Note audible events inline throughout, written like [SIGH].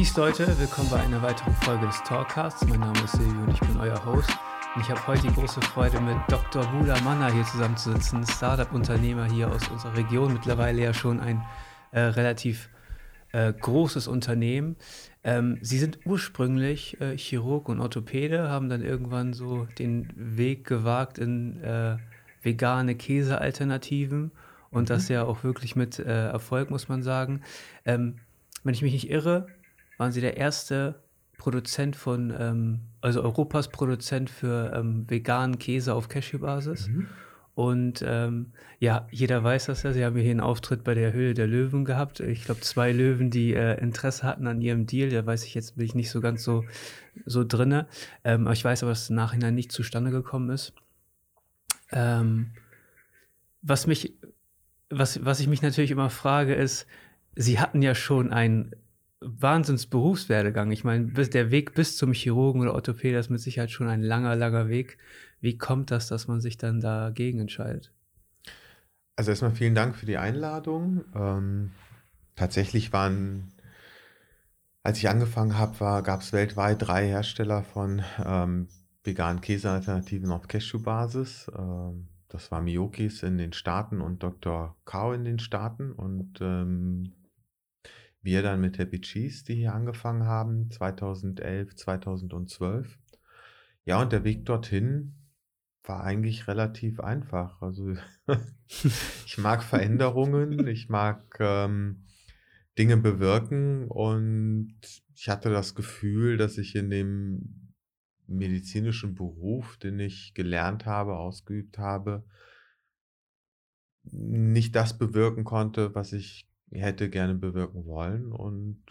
Peace Leute, willkommen bei einer weiteren Folge des Talkcasts. Mein Name ist Silvio und ich bin euer Host. Und ich habe heute die große Freude, mit Dr. Bula Manna hier zusammenzusitzen, Startup-Unternehmer hier aus unserer Region, mittlerweile ja schon ein äh, relativ äh, großes Unternehmen. Ähm, Sie sind ursprünglich äh, Chirurg und Orthopäde, haben dann irgendwann so den Weg gewagt in äh, vegane Käsealternativen und mhm. das ja auch wirklich mit äh, Erfolg, muss man sagen. Ähm, wenn ich mich nicht irre, waren sie der erste Produzent von, ähm, also Europas Produzent für ähm, veganen Käse auf Cashew-Basis. Mhm. Und ähm, ja, jeder weiß das ja. Sie haben hier einen Auftritt bei der Höhle der Löwen gehabt. Ich glaube, zwei Löwen, die äh, Interesse hatten an ihrem Deal. Da weiß ich jetzt, bin ich nicht so ganz so, so drinne. Ähm, aber ich weiß aber, dass es im Nachhinein nicht zustande gekommen ist. Ähm, was mich, was, was ich mich natürlich immer frage, ist, Sie hatten ja schon einen Wahnsinnsberufswerdegang. Ich meine, der Weg bis zum Chirurgen oder Orthopäder ist mit Sicherheit schon ein langer, langer Weg. Wie kommt das, dass man sich dann dagegen entscheidet? Also erstmal vielen Dank für die Einladung. Ähm, tatsächlich waren, als ich angefangen habe, gab es weltweit drei Hersteller von ähm, veganen Käsealternativen auf Cashew-Basis. Ähm, das war Miyokis in den Staaten und Dr. Kao in den Staaten. Und ähm, wir dann mit Happy Cheese, die hier angefangen haben, 2011, 2012. Ja, und der Weg dorthin war eigentlich relativ einfach. Also [LAUGHS] ich mag Veränderungen, ich mag ähm, Dinge bewirken und ich hatte das Gefühl, dass ich in dem medizinischen Beruf, den ich gelernt habe, ausgeübt habe, nicht das bewirken konnte, was ich hätte gerne bewirken wollen und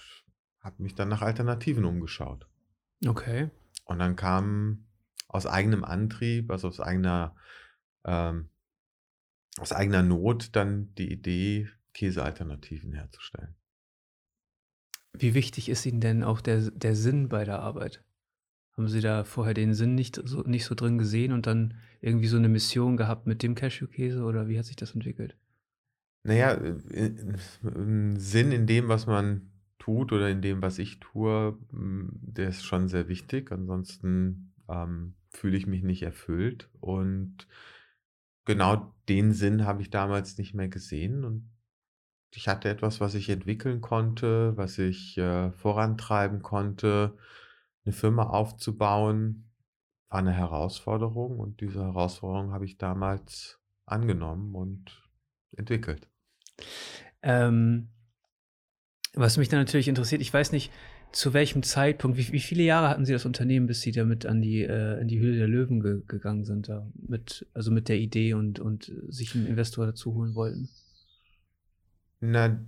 habe mich dann nach Alternativen umgeschaut. Okay. Und dann kam aus eigenem Antrieb, also aus eigener, ähm, aus eigener Not dann die Idee, Käsealternativen herzustellen. Wie wichtig ist Ihnen denn auch der, der Sinn bei der Arbeit? Haben Sie da vorher den Sinn nicht so, nicht so drin gesehen und dann irgendwie so eine Mission gehabt mit dem Cashewkäse oder wie hat sich das entwickelt? Naja, äh, Sinn in dem, was man tut oder in dem, was ich tue, hm, der ist schon sehr wichtig. Ansonsten ähm, fühle ich mich nicht erfüllt. Und genau den Sinn habe ich damals nicht mehr gesehen. Und ich hatte etwas, was ich entwickeln konnte, was ich äh, vorantreiben konnte. Eine Firma aufzubauen, war eine Herausforderung. Und diese Herausforderung habe ich damals angenommen und entwickelt. Ähm, was mich dann natürlich interessiert, ich weiß nicht, zu welchem Zeitpunkt, wie, wie viele Jahre hatten Sie das Unternehmen, bis Sie damit an die, äh, in die Höhle der Löwen ge gegangen sind, da mit, also mit der Idee und, und sich einen Investor dazu holen wollten? Na,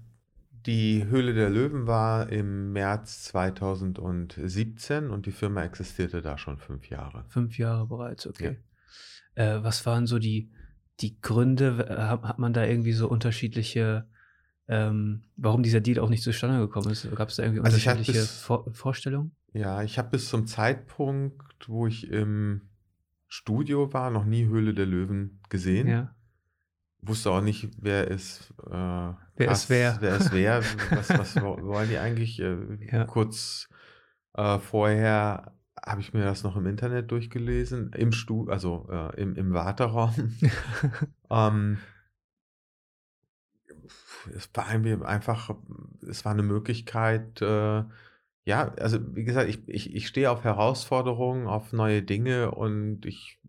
die Höhle der Löwen war im März 2017 und die Firma existierte da schon fünf Jahre. Fünf Jahre bereits, okay. Ja. Äh, was waren so die, die Gründe? Hat, hat man da irgendwie so unterschiedliche, ähm, warum dieser Deal auch nicht zustande gekommen ist? Gab es da irgendwie also unterschiedliche bis, Vor Vorstellungen? Ja, ich habe bis zum Zeitpunkt, wo ich im Studio war, noch nie Höhle der Löwen gesehen. Ja. Wusste auch nicht, wer es äh, wer ist wer. Wer ist wer. was, was wollen die eigentlich? Äh, ja. Kurz äh, vorher habe ich mir das noch im Internet durchgelesen, im Stu also äh, im, im Warteraum. [LAUGHS] ähm, es war einfach, es war eine Möglichkeit, äh, ja, also wie gesagt, ich, ich, ich stehe auf Herausforderungen, auf neue Dinge und ich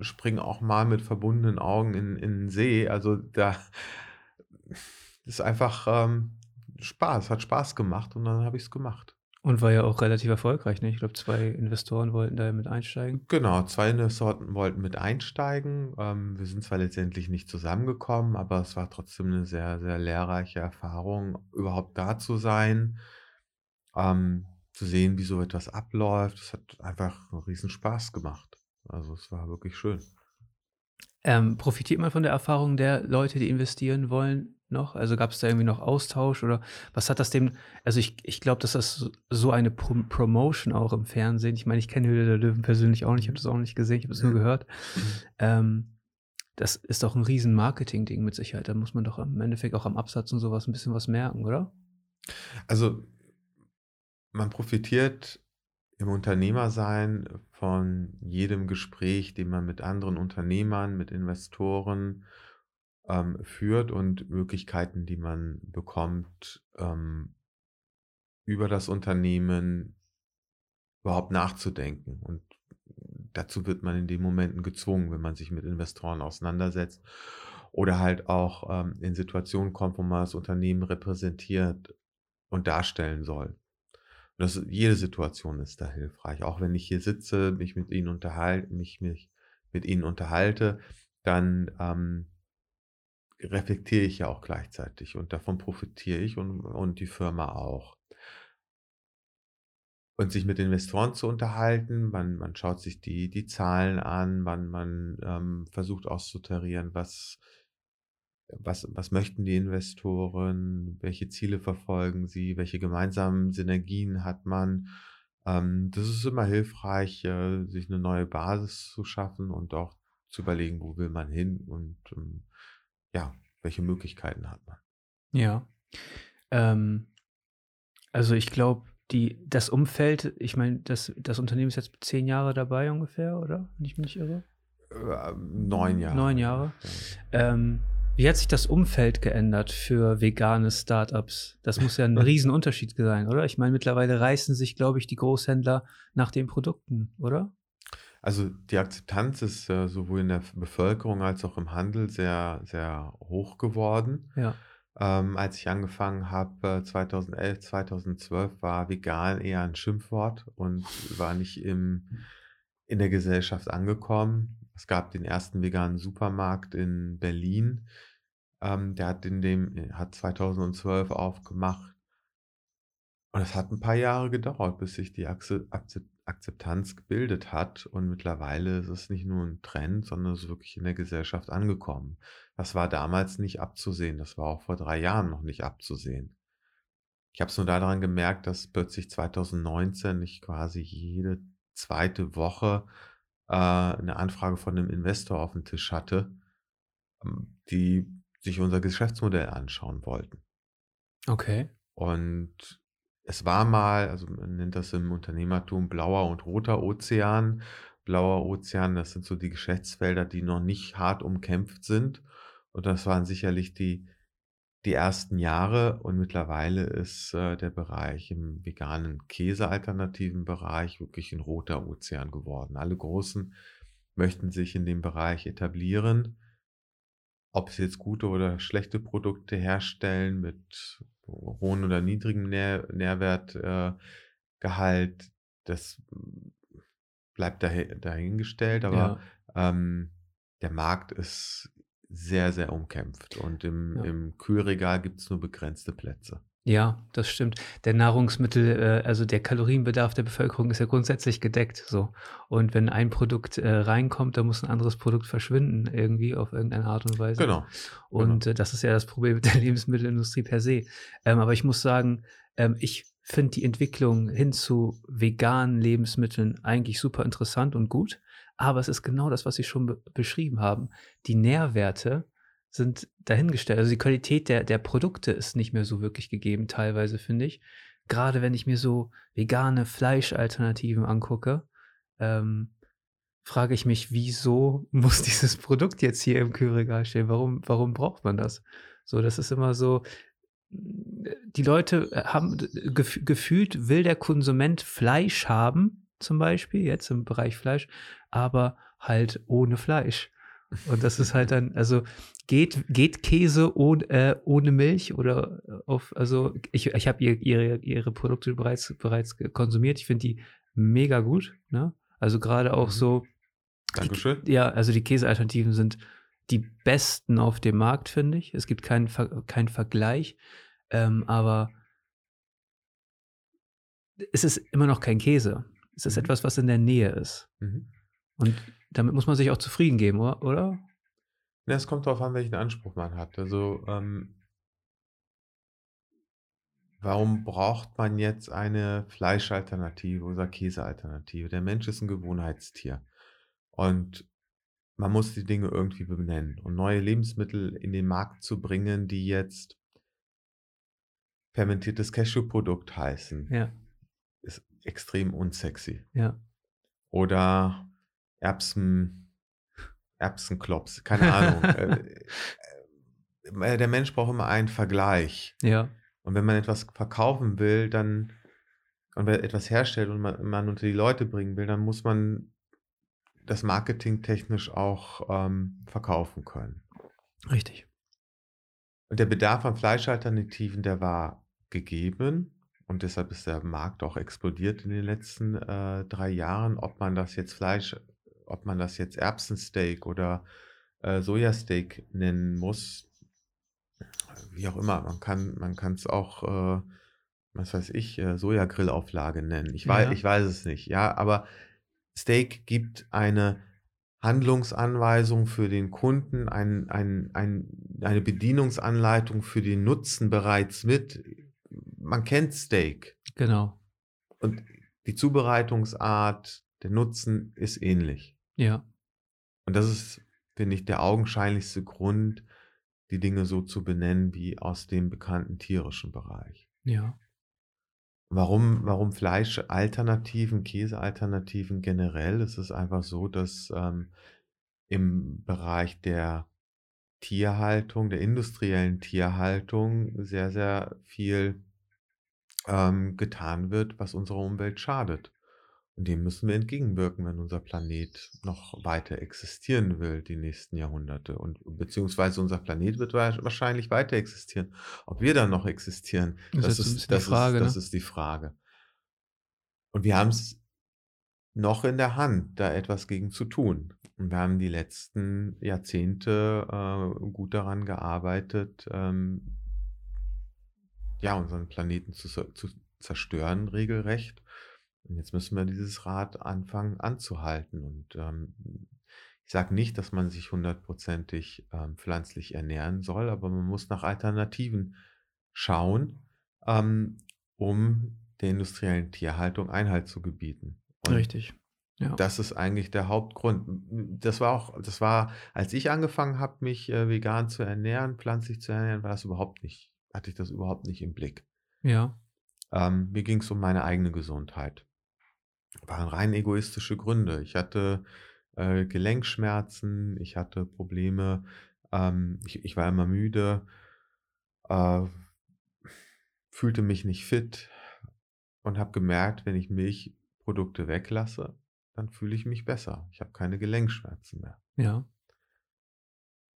springe auch mal mit verbundenen Augen in, in den See. Also da ist einfach ähm, Spaß, hat Spaß gemacht und dann habe ich es gemacht. Und war ja auch relativ erfolgreich, ne? Ich glaube, zwei Investoren wollten da mit einsteigen. Genau, zwei Investoren wollten mit einsteigen. Ähm, wir sind zwar letztendlich nicht zusammengekommen, aber es war trotzdem eine sehr, sehr lehrreiche Erfahrung, überhaupt da zu sein, ähm, zu sehen, wie so etwas abläuft. Es hat einfach einen riesen Spaß gemacht. Also es war wirklich schön. Ähm, profitiert man von der Erfahrung der Leute, die investieren wollen, noch? Also gab es da irgendwie noch Austausch oder was hat das dem? Also ich, ich glaube, dass das so eine Pro Promotion auch im Fernsehen. Ich meine, ich kenne Höhle der Löwen persönlich auch nicht, ich habe das auch nicht gesehen, ich habe es nur gehört. Ähm, das ist doch ein riesen Marketing-Ding mit Sicherheit. Da muss man doch im Endeffekt auch am Absatz und sowas ein bisschen was merken, oder? Also man profitiert im Unternehmersein von jedem Gespräch, den man mit anderen Unternehmern, mit Investoren ähm, führt und Möglichkeiten, die man bekommt, ähm, über das Unternehmen überhaupt nachzudenken. Und dazu wird man in den Momenten gezwungen, wenn man sich mit Investoren auseinandersetzt oder halt auch ähm, in Situationen kommt, wo man das Unternehmen repräsentiert und darstellen soll. Und das, jede Situation ist da hilfreich. Auch wenn ich hier sitze, mich mit ihnen unterhalte, mich, mich mit ihnen unterhalte, dann ähm, reflektiere ich ja auch gleichzeitig und davon profitiere ich und, und die Firma auch. Und sich mit Investoren zu unterhalten, man, man schaut sich die, die Zahlen an, man, man ähm, versucht auszutarieren, was, was, was möchten die Investoren, welche Ziele verfolgen sie, welche gemeinsamen Synergien hat man. Ähm, das ist immer hilfreich, äh, sich eine neue Basis zu schaffen und auch zu überlegen, wo will man hin und ähm, ja, welche Möglichkeiten hat man. Ja. Ähm, also ich glaube, die, das Umfeld, ich meine, das, das Unternehmen ist jetzt zehn Jahre dabei ungefähr, oder? Wenn ich mich nicht irre. Äh, neun Jahre. Neun Jahre. Ähm, wie hat sich das Umfeld geändert für vegane Startups? Das muss ja ein [LAUGHS] Riesenunterschied sein, oder? Ich meine, mittlerweile reißen sich, glaube ich, die Großhändler nach den Produkten, oder? Also die Akzeptanz ist äh, sowohl in der Bevölkerung als auch im Handel sehr, sehr hoch geworden. Ja. Ähm, als ich angefangen habe, 2011, 2012, war vegan eher ein Schimpfwort und war nicht im, in der Gesellschaft angekommen. Es gab den ersten veganen Supermarkt in Berlin. Ähm, der hat in dem, hat 2012 aufgemacht. Und es hat ein paar Jahre gedauert, bis sich die Akzeptanz Akzeptanz gebildet hat und mittlerweile ist es nicht nur ein Trend, sondern es ist wirklich in der Gesellschaft angekommen. Das war damals nicht abzusehen, das war auch vor drei Jahren noch nicht abzusehen. Ich habe es nur daran gemerkt, dass plötzlich 2019 ich quasi jede zweite Woche äh, eine Anfrage von einem Investor auf dem Tisch hatte, ähm, die sich unser Geschäftsmodell anschauen wollten. Okay. Und es war mal, also man nennt das im Unternehmertum blauer und roter Ozean. Blauer Ozean, das sind so die Geschäftsfelder, die noch nicht hart umkämpft sind. Und das waren sicherlich die, die ersten Jahre. Und mittlerweile ist äh, der Bereich im veganen Käse-alternativen Bereich wirklich ein roter Ozean geworden. Alle Großen möchten sich in dem Bereich etablieren. Ob sie jetzt gute oder schlechte Produkte herstellen mit hohen oder niedrigen Nähr Nährwertgehalt, äh, das bleibt dahin, dahingestellt, aber ja. ähm, der Markt ist sehr, sehr umkämpft und im, ja. im Kühlregal gibt es nur begrenzte Plätze. Ja, das stimmt. Der Nahrungsmittel, äh, also der Kalorienbedarf der Bevölkerung ist ja grundsätzlich gedeckt. So. Und wenn ein Produkt äh, reinkommt, dann muss ein anderes Produkt verschwinden, irgendwie auf irgendeine Art und Weise. Genau. Und genau. Äh, das ist ja das Problem mit der [LAUGHS] Lebensmittelindustrie per se. Ähm, aber ich muss sagen, ähm, ich finde die Entwicklung hin zu veganen Lebensmitteln eigentlich super interessant und gut. Aber es ist genau das, was Sie schon be beschrieben haben. Die Nährwerte sind dahingestellt. Also die Qualität der, der Produkte ist nicht mehr so wirklich gegeben, teilweise, finde ich. Gerade wenn ich mir so vegane Fleischalternativen angucke, ähm, frage ich mich, wieso [LAUGHS] muss dieses Produkt jetzt hier im Kühlregal stehen? Warum, warum braucht man das? So, das ist immer so. Die Leute haben gef gefühlt, will der Konsument Fleisch haben, zum Beispiel, jetzt im Bereich Fleisch, aber halt ohne Fleisch. Und das ist halt dann, also geht, geht Käse ohne, äh, ohne Milch oder auf, also ich, ich habe ihr, ihre, ihre Produkte bereits, bereits konsumiert. Ich finde die mega gut. Ne? Also gerade auch mhm. so. Dankeschön. Die, ja, also die Käsealternativen sind die besten auf dem Markt, finde ich. Es gibt keinen keinen Vergleich. Ähm, aber es ist immer noch kein Käse. Es ist mhm. etwas, was in der Nähe ist. Mhm. Und damit muss man sich auch zufrieden geben, oder? Ja, es kommt darauf an, welchen Anspruch man hat. Also, ähm, warum braucht man jetzt eine Fleischalternative oder Käsealternative? Der Mensch ist ein Gewohnheitstier. Und man muss die Dinge irgendwie benennen. Und neue Lebensmittel in den Markt zu bringen, die jetzt fermentiertes Cashewprodukt heißen. Ja. ist extrem unsexy. Ja. Oder Erbsen, Erbsenklops, keine Ahnung. [LAUGHS] Äh, äh, der Mensch braucht immer einen Vergleich. Ja. Und wenn man etwas verkaufen will, dann und wenn etwas herstellt und man, man unter die Leute bringen will, dann muss man das Marketing technisch auch ähm, verkaufen können. Richtig. Und der Bedarf an Fleischalternativen, der war gegeben. Und deshalb ist der Markt auch explodiert in den letzten äh, drei Jahren. Ob man das jetzt Fleisch, ob man das jetzt Erbsensteak oder äh, Sojasteak nennen muss, wie auch immer. Man kann man kann es auch, äh, was weiß ich, äh, Sojagrillauflage nennen. Ich weiß, Ja. ich weiß es nicht. Ja, aber Steak gibt eine Handlungsanweisung für den Kunden, ein, ein, ein, eine Bedienungsanleitung für den Nutzen bereits mit. Man kennt Steak Genau. und die Zubereitungsart, der Nutzen ist ähnlich. Ja. Und das ist, finde ich, der augenscheinlichste Grund, die Dinge so zu benennen wie aus dem bekannten tierischen Bereich. Ja. Warum, warum Fleischalternativen, Käsealternativen generell? Es ist einfach so, dass ähm, im Bereich der Tierhaltung, der industriellen Tierhaltung sehr, sehr viel ähm, getan wird, was unserer Umwelt schadet. Dem müssen wir entgegenwirken, wenn unser Planet noch weiter existieren will, die nächsten Jahrhunderte. Und beziehungsweise unser Planet wird wa- wahrscheinlich weiter existieren. Ob wir dann noch existieren, Das das, ist die das, Frage, ist, das ne? ist die Frage. Und wir haben es noch in der Hand, da etwas gegen zu tun. Und wir haben die letzten Jahrzehnte äh, gut daran gearbeitet, ähm, ja, unseren Planeten zu, zu zerstören, regelrecht. Und jetzt müssen wir dieses Rad anfangen anzuhalten. Und ähm, ich sage nicht, dass man sich hundertprozentig ähm, pflanzlich ernähren soll, aber man muss nach Alternativen schauen, ähm, um der industriellen Tierhaltung Einhalt zu gebieten. Und Richtig. Ja. das ist eigentlich der Hauptgrund. Das war auch, das war, als ich angefangen habe, mich äh, vegan zu ernähren, pflanzlich zu ernähren, war das überhaupt nicht, hatte ich das überhaupt nicht im Blick. ja. Ähm, mir ging es um meine eigene Gesundheit. Waren rein egoistische Gründe. Ich hatte äh, Gelenkschmerzen, ich hatte Probleme, ähm, ich, ich war immer müde, äh, fühlte mich nicht fit und habe gemerkt, wenn ich Milchprodukte weglasse, dann fühle ich mich besser. Ich habe keine Gelenkschmerzen mehr. Ja.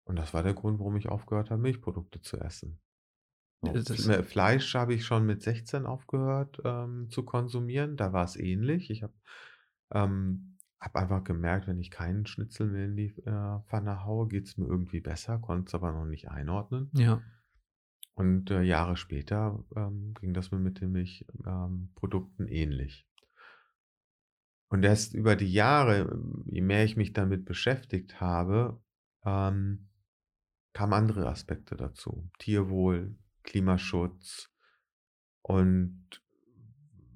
Und das war der Grund, warum ich aufgehört habe, Milchprodukte zu essen. So, Das Fleisch habe ich schon mit 16 aufgehört ähm, zu konsumieren. Da war es ähnlich. Ich habe ähm, hab einfach gemerkt, wenn ich keinen Schnitzel mehr in die äh, Pfanne haue, geht es mir irgendwie besser, konnte es aber noch nicht einordnen. Ja. Und äh, Jahre später ähm, ging das mir mit den Milchprodukten ähm, Produkten ähnlich. Und erst über die Jahre, je mehr ich mich damit beschäftigt habe, ähm, kamen andere Aspekte dazu. Tierwohl, Klimaschutz und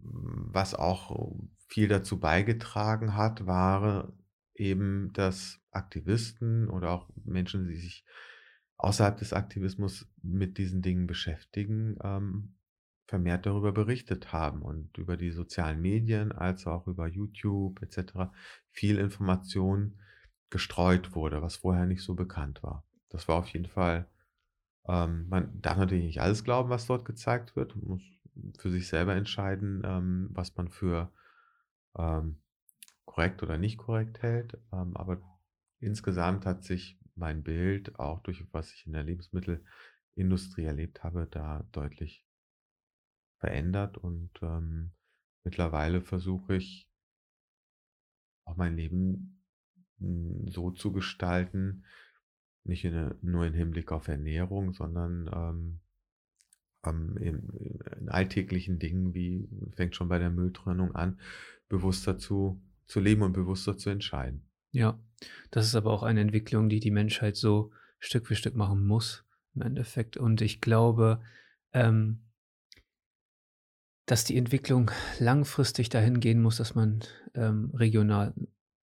was auch viel dazu beigetragen hat, war eben, dass Aktivisten oder auch Menschen, die sich außerhalb des Aktivismus mit diesen Dingen beschäftigen, ähm, vermehrt darüber berichtet haben und über die sozialen Medien als auch über YouTube etc. viel Information gestreut wurde, was vorher nicht so bekannt war. Das war auf jeden Fall, ähm, man darf natürlich nicht alles glauben, was dort gezeigt wird, man muss für sich selber entscheiden, ähm, was man für ähm, korrekt oder nicht korrekt hält. Ähm, aber insgesamt hat sich mein Bild, auch durch was ich in der Lebensmittelindustrie erlebt habe, da deutlich verändert und ähm, mittlerweile versuche ich auch mein Leben mm, so zu gestalten, nicht in, nur im Hinblick auf Ernährung, sondern ähm, ähm, in, in alltäglichen Dingen wie, fängt schon bei der Mülltrennung an, bewusster zu, zu leben und bewusster zu entscheiden. Ja. Das ist aber auch eine Entwicklung, die die Menschheit so Stück für Stück machen muss, im Endeffekt. Und ich glaube, ähm, dass die Entwicklung langfristig dahin gehen muss, dass man ähm, regional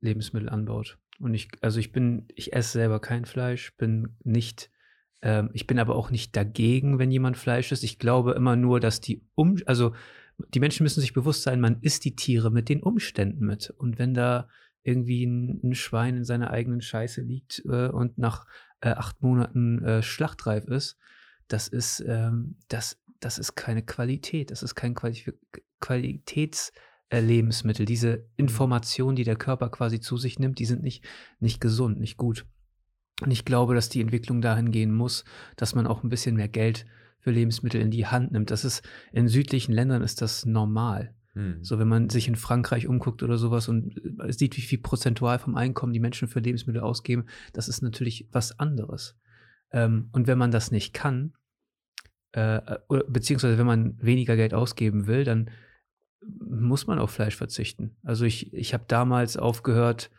Lebensmittel anbaut. Und ich, also ich bin, ich esse selber kein Fleisch, bin nicht, ähm, ich bin aber auch nicht dagegen, wenn jemand Fleisch isst. Ich glaube immer nur, dass die Um, also die Menschen müssen sich bewusst sein, man isst die Tiere mit den Umständen mit. Und wenn da irgendwie ein, ein Schwein in seiner eigenen Scheiße liegt äh, und nach äh, acht Monaten äh, schlachtreif ist, das ist, ähm, das, das ist keine Qualität, das ist kein Quali Qualitätslebensmittel. Diese mhm. Informationen, die der Körper quasi zu sich nimmt, die sind nicht, nicht gesund, nicht gut. Und ich glaube, dass die Entwicklung dahin gehen muss, dass man auch ein bisschen mehr Geld für Lebensmittel in die Hand nimmt. Das ist in südlichen Ländern ist das normal. Hm. So, wenn man sich in Frankreich umguckt oder sowas und äh, sieht, wie viel prozentual vom Einkommen die Menschen für Lebensmittel ausgeben, das ist natürlich was anderes. Ähm, und wenn man das nicht kann, äh, beziehungsweise wenn man weniger Geld ausgeben will, dann muss man auf Fleisch verzichten. Also ich, ich habe damals aufgehört,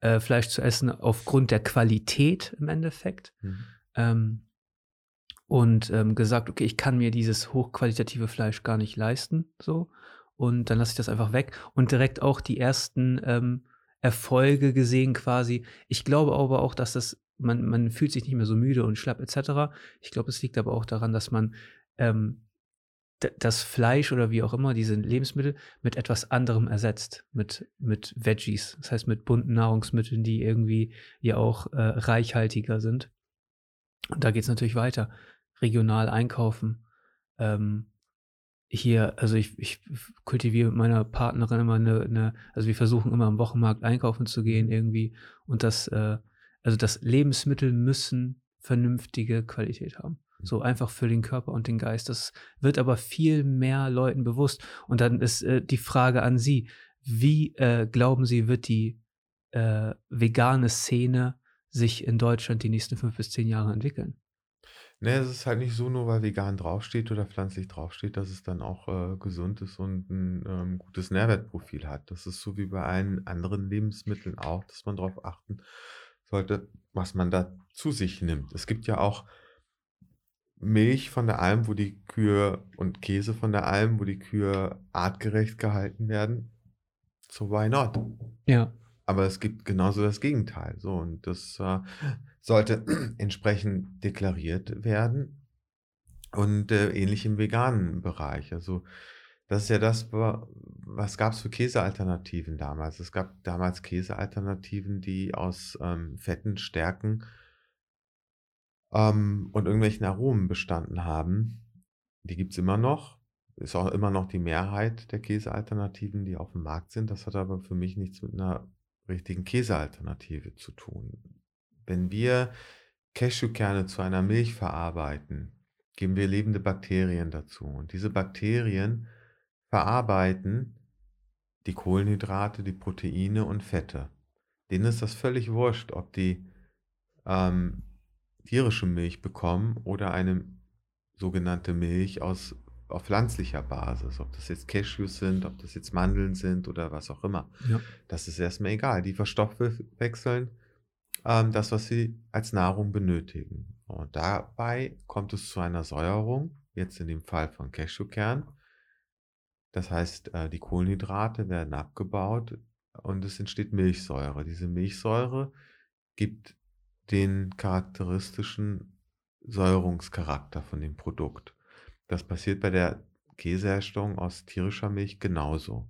äh, Fleisch zu essen aufgrund der Qualität im Endeffekt. Mhm. Ähm, und ähm, gesagt, okay, ich kann mir dieses hochqualitative Fleisch gar nicht leisten, so. Und dann lasse ich das einfach weg und direkt auch die ersten ähm, Erfolge gesehen quasi. Ich glaube aber auch, dass das, man, man fühlt sich nicht mehr so müde und schlapp etc. Ich glaube, es liegt aber auch daran, dass man ähm, das Fleisch oder wie auch immer, diese Lebensmittel mit etwas anderem ersetzt, mit, mit Veggies, das heißt mit bunten Nahrungsmitteln, die irgendwie ja auch äh, reichhaltiger sind. Und da geht es natürlich weiter. Regional einkaufen. Ähm, hier, also ich, ich kultiviere mit meiner Partnerin immer eine, eine, also wir versuchen immer am Wochenmarkt einkaufen zu gehen irgendwie. Und das, äh, also das Lebensmittel müssen vernünftige Qualität haben. So einfach für den Körper und den Geist. Das wird aber viel mehr Leuten bewusst. Und dann ist äh, die Frage an Sie, wie äh, glauben Sie, wird die äh, vegane Szene sich in Deutschland die nächsten fünf bis zehn Jahre entwickeln? Ne, es ist halt nicht so, nur weil vegan draufsteht oder pflanzlich draufsteht, dass es dann auch äh, gesund ist und ein ähm, gutes Nährwertprofil hat. Das ist so wie bei allen anderen Lebensmitteln auch, dass man darauf achten sollte, was man da zu sich nimmt. Es gibt ja auch Milch von der Alm, wo die Kühe und Käse von der Alm, wo die Kühe artgerecht gehalten werden. So why not? Ja. Aber es gibt genauso das Gegenteil. So, und das äh, sollte [CLEARS THROAT] entsprechend deklariert werden. Und äh, ähnlich im veganen Bereich. Also, das ist ja das, was gab es für Käsealternativen damals? Es gab damals Käsealternativen, die aus ähm, fetten Stärken ähm, und irgendwelchen Aromen bestanden haben. Die gibt es immer noch. Ist auch immer noch die Mehrheit der Käsealternativen, die auf dem Markt sind. Das hat aber für mich nichts mit einer richtigen Käsealternative zu tun. Wenn wir Cashewkerne zu einer Milch verarbeiten, geben wir lebende Bakterien dazu. Und diese Bakterien verarbeiten die Kohlenhydrate, die Proteine und Fette. Denen ist das völlig wurscht, ob die ähm, tierische Milch bekommen oder eine sogenannte Milch aus auf pflanzlicher Basis, ob das jetzt Cashews sind, ob das jetzt Mandeln sind oder was auch immer. Ja. Das ist erstmal egal. Die verstoffwechseln ähm, das, was sie als Nahrung benötigen. Und dabei kommt es zu einer Säuerung, jetzt in dem Fall von Cashewkern. Das heißt, äh, die Kohlenhydrate werden abgebaut und es entsteht Milchsäure. Diese Milchsäure gibt den charakteristischen Säuerungscharakter von dem Produkt. Das passiert bei der Käseherstellung aus tierischer Milch genauso.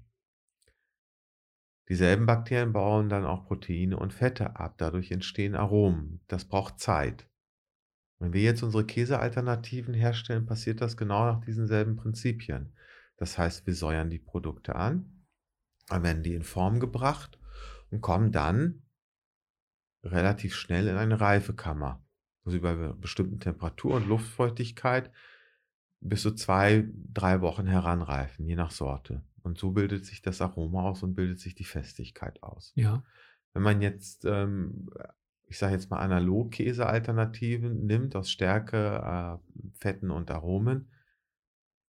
Dieselben Bakterien bauen dann auch Proteine und Fette ab, dadurch entstehen Aromen. Das braucht Zeit. Wenn wir jetzt unsere Käsealternativen herstellen, passiert das genau nach diesen selben Prinzipien. Das heißt, wir säuern die Produkte an, dann werden die in Form gebracht und kommen dann relativ schnell in eine Reifekammer, wo sie bei bestimmten Temperatur und Luftfeuchtigkeit bis zu zwei, drei Wochen heranreifen, je nach Sorte. Und so bildet sich das Aroma aus und bildet sich die Festigkeit aus. Ja. Wenn man jetzt, ähm, ich sage jetzt mal Analog-Käse-Alternativen nimmt aus Stärke, äh, Fetten und Aromen,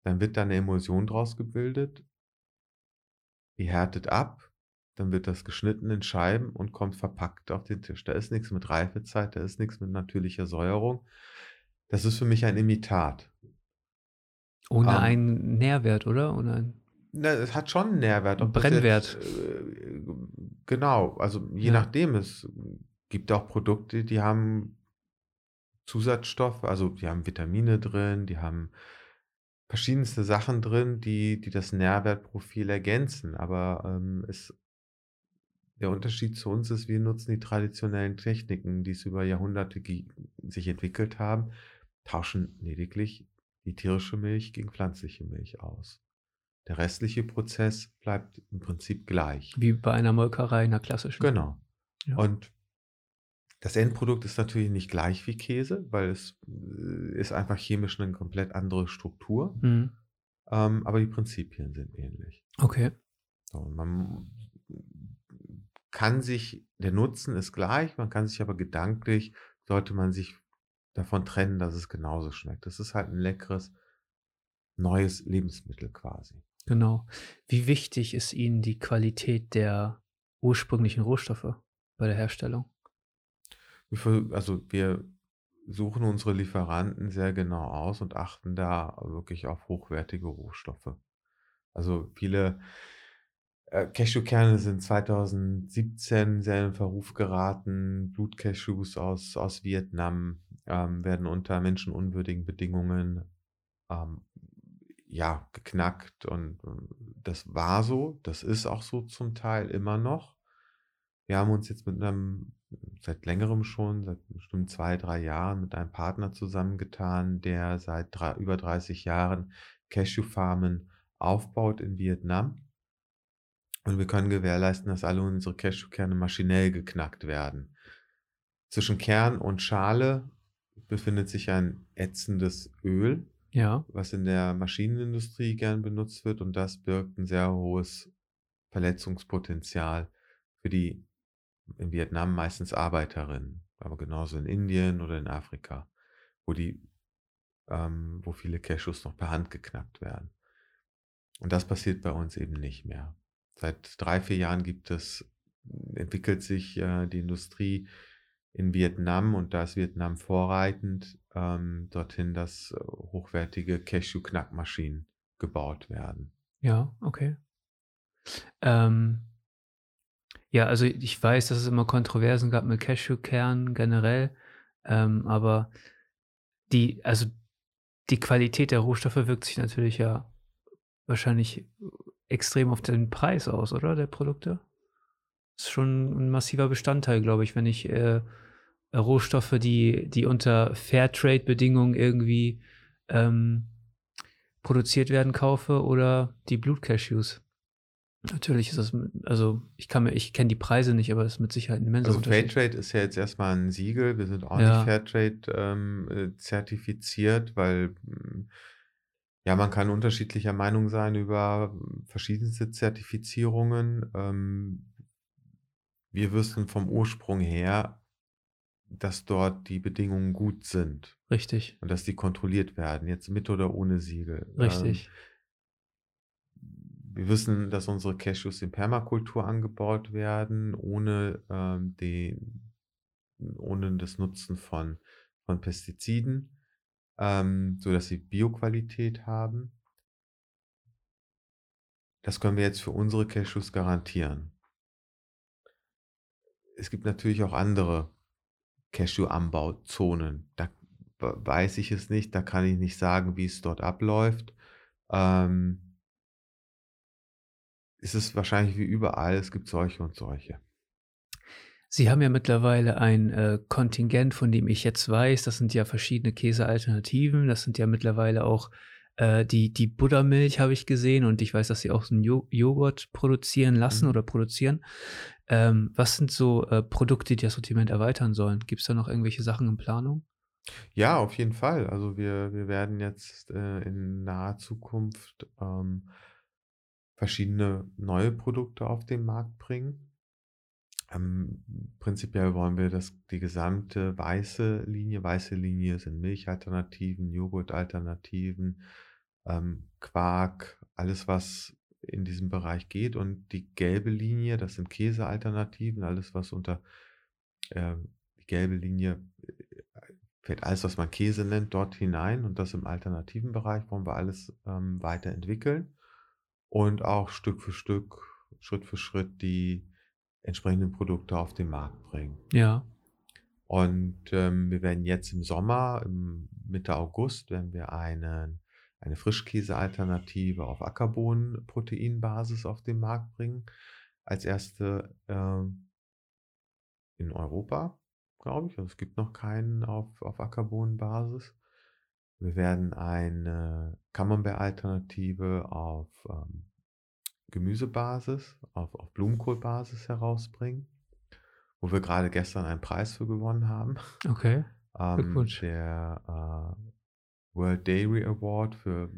dann wird da eine Emulsion draus gebildet, die härtet ab dann wird das geschnitten in Scheiben und kommt verpackt auf den Tisch. Da ist nichts mit Reifezeit, da ist nichts mit natürlicher Säuerung. Das ist für mich ein Imitat. Ohne ähm, einen Nährwert, oder? Ohne einen na, es hat schon einen Nährwert. Ob Brennwert. Jetzt, äh, genau, also je ja. nachdem. Es gibt auch Produkte, die haben Zusatzstoffe, also die haben Vitamine drin, die haben verschiedenste Sachen drin, die, die das Nährwertprofil ergänzen. Aber ähm, es, der Unterschied zu uns ist, wir nutzen die traditionellen Techniken, die es über Jahrhunderte sich entwickelt haben, tauschen lediglich die tierische Milch gegen pflanzliche Milch aus. Der restliche Prozess bleibt im Prinzip gleich. Wie bei einer Molkerei, einer klassischen. Genau. Ja. Und das Endprodukt ist natürlich nicht gleich wie Käse, weil es äh, ist einfach chemisch eine komplett andere Struktur. Mhm. Ähm, aber die Prinzipien sind ähnlich. Okay. So, man kann sich, der Nutzen ist gleich, man kann sich aber gedanklich, sollte man sich davon trennen, dass es genauso schmeckt. Das ist halt ein leckeres, neues Lebensmittel quasi. Genau. Wie wichtig ist Ihnen die Qualität der ursprünglichen Rohstoffe bei der Herstellung? Also wir suchen unsere Lieferanten sehr genau aus und achten da wirklich auf hochwertige Rohstoffe. Also viele äh, Cashewkerne sind 2017 sehr in Verruf geraten. Blutcashews aus, aus Vietnam ähm, werden unter menschenunwürdigen Bedingungen ähm, ja, geknackt und das war so, das ist auch so zum Teil immer noch. Wir haben uns jetzt mit einem, seit längerem schon, seit bestimmt zwei, drei Jahren mit einem Partner zusammengetan, der seit drei, über 30 Jahren Cashewfarmen aufbaut in Vietnam. Und wir können gewährleisten, dass alle unsere Cashewkerne maschinell geknackt werden. Zwischen Kern und Schale befindet sich ein ätzendes Öl, ja. was in der Maschinenindustrie gern benutzt wird und das birgt ein sehr hohes Verletzungspotenzial für die in Vietnam meistens Arbeiterinnen, aber genauso in Indien oder in Afrika, wo die, ähm, wo viele Cashews noch per Hand geknackt werden. Und das passiert bei uns eben nicht mehr. Seit drei, vier Jahren gibt es, entwickelt sich äh, die Industrie in Vietnam und da ist Vietnam vorreitend ähm, dorthin, dass äh, hochwertige Cashew-Knackmaschinen gebaut werden. Ja, okay. Ähm, ja, also ich weiß, dass es immer Kontroversen gab mit Cashewkernen generell, ähm, aber die, also die Qualität der Rohstoffe wirkt sich natürlich ja wahrscheinlich extrem auf den Preis aus, oder? Der Produkte? Das ist schon ein massiver Bestandteil, glaube ich, wenn ich äh, Rohstoffe, die, die unter Fairtrade-Bedingungen irgendwie ähm, produziert werden, kaufe oder die Blutcashews. Natürlich ist das, also ich kann mir, ich kenne die Preise nicht, aber es ist mit Sicherheit ein immenser also Fairtrade ist ja jetzt erstmal ein Siegel. Wir sind auch ja. nicht Fairtrade ähm, äh, zertifiziert, weil hm, ja, man kann unterschiedlicher Meinung sein über verschiedenste Zertifizierungen. Ähm, wir wissen vom Ursprung her, dass dort die Bedingungen gut sind. Richtig. Und dass die kontrolliert werden, jetzt mit oder ohne Siegel. Richtig. Ähm, wir wissen, dass unsere Cashews in Permakultur angebaut werden, ohne, ähm, den, ohne das Nutzen von, von Pestiziden, ähm, sodass sie Bioqualität haben. Das können wir jetzt für unsere Cashews garantieren. Es gibt natürlich auch andere Cashew-Anbauzonen. Da weiß ich es nicht, da kann ich nicht sagen, wie es dort abläuft. Ähm, ist wahrscheinlich wie überall, es gibt solche und solche. Sie haben ja mittlerweile ein äh, Kontingent, von dem ich jetzt weiß, das sind ja verschiedene Käsealternativen, das sind ja mittlerweile auch äh, die, die Buttermilch habe ich gesehen und ich weiß, dass sie auch so einen Joghurt produzieren lassen mhm. oder produzieren. Ähm, was sind so äh, Produkte, die das Sortiment erweitern sollen? Gibt es da noch irgendwelche Sachen in Planung? Ja, auf jeden Fall. Also wir, wir werden jetzt äh, in naher Zukunft ähm, verschiedene neue Produkte auf den Markt bringen. Ähm, prinzipiell wollen wir dass die gesamte weiße Linie, weiße Linie sind Milchalternativen, Joghurtalternativen, ähm, Quark, alles was in diesem Bereich geht. Und die gelbe Linie, das sind Käsealternativen, alles was unter äh, die gelbe Linie äh, fällt alles, was man Käse nennt, dort hinein. Und das im alternativen Bereich wollen wir alles ähm, weiterentwickeln und auch Stück für Stück, Schritt für Schritt die entsprechenden Produkte auf den Markt bringen. Ja. Und ähm, wir werden jetzt im Sommer, im Mitte August, werden wir einen eine Frischkäsealternative auf Ackerbohnenproteinbasis auf den Markt bringen. Als erste äh, in Europa, glaube ich. Also es gibt noch keinen auf, auf Ackerbohnenbasis. Wir werden eine Camembert-Alternative auf ähm, Gemüsebasis, auf, auf Blumenkohlbasis herausbringen, wo wir gerade gestern einen Preis für gewonnen haben. Okay. [LAUGHS] Ähm, der äh, World Dairy Award für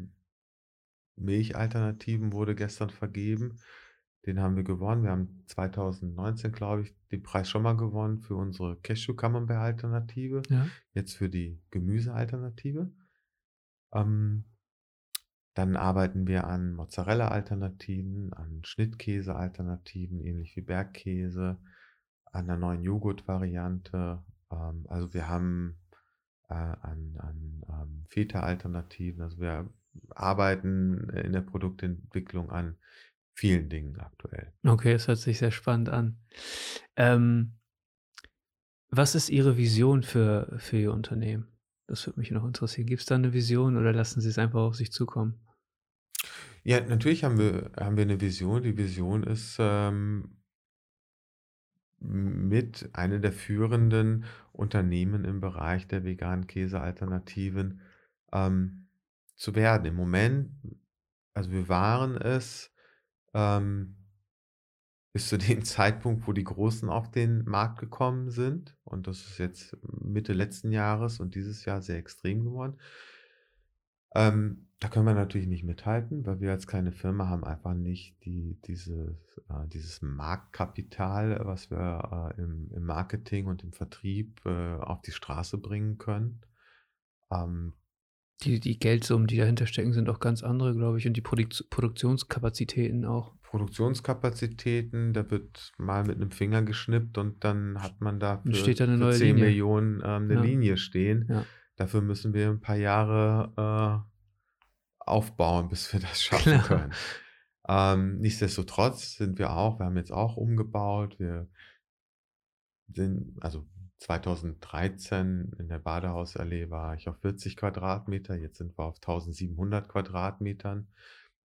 Milchalternativen wurde gestern vergeben. Den haben wir gewonnen. Wir haben 2019, glaube ich, den Preis schon mal gewonnen für unsere Cashew Camembert Alternative. Ja. Jetzt für die Gemüsealternative. Ähm, dann arbeiten wir an Mozzarella-Alternativen, an Schnittkäse-Alternativen, ähnlich wie Bergkäse, an einer neuen Joghurt-Variante. Ähm, also wir haben äh, an, an ähm, Feta-Alternativen. Also wir arbeiten in der Produktentwicklung an vielen Dingen aktuell. Okay, es hört sich sehr spannend an. Ähm, was ist Ihre Vision für, für Ihr Unternehmen? Das würde mich noch interessieren. Gibt es da eine Vision oder lassen Sie es einfach auf sich zukommen? Ja, natürlich haben wir, haben wir eine Vision. Die Vision ist, ähm, mit einer der führenden Unternehmen im Bereich der veganen Käsealternativen ähm, zu werden. Im Moment, also wir waren es ähm, bis zu dem [LAUGHS] Zeitpunkt, wo die Großen auf den Markt gekommen sind. Und das ist jetzt Mitte letzten Jahres und dieses Jahr sehr extrem geworden. Ähm, da können wir natürlich nicht mithalten, weil wir als kleine Firma haben einfach nicht die, dieses, äh, dieses Marktkapital, was wir äh, im, im, Marketing und im Vertrieb äh, auf die Straße bringen können. Ähm, die, die Geldsummen, die dahinter stecken, sind auch ganz andere, glaube ich, und die Produk Produktionskapazitäten auch. Produktionskapazitäten, da wird mal mit einem Finger geschnippt und dann hat man da für, steht da eine für neue 10 Linie. Millionen ähm, eine ja. Linie stehen. Ja. Dafür müssen wir ein paar Jahre äh, aufbauen, bis wir das [LAUGHS] schaffen Klar. können. Ähm, nichtsdestotrotz sind wir auch, wir haben jetzt auch umgebaut. Wir sind, also 2013 in der Badehausallee war ich auf 40 Quadratmeter, jetzt sind wir auf 1700 Quadratmetern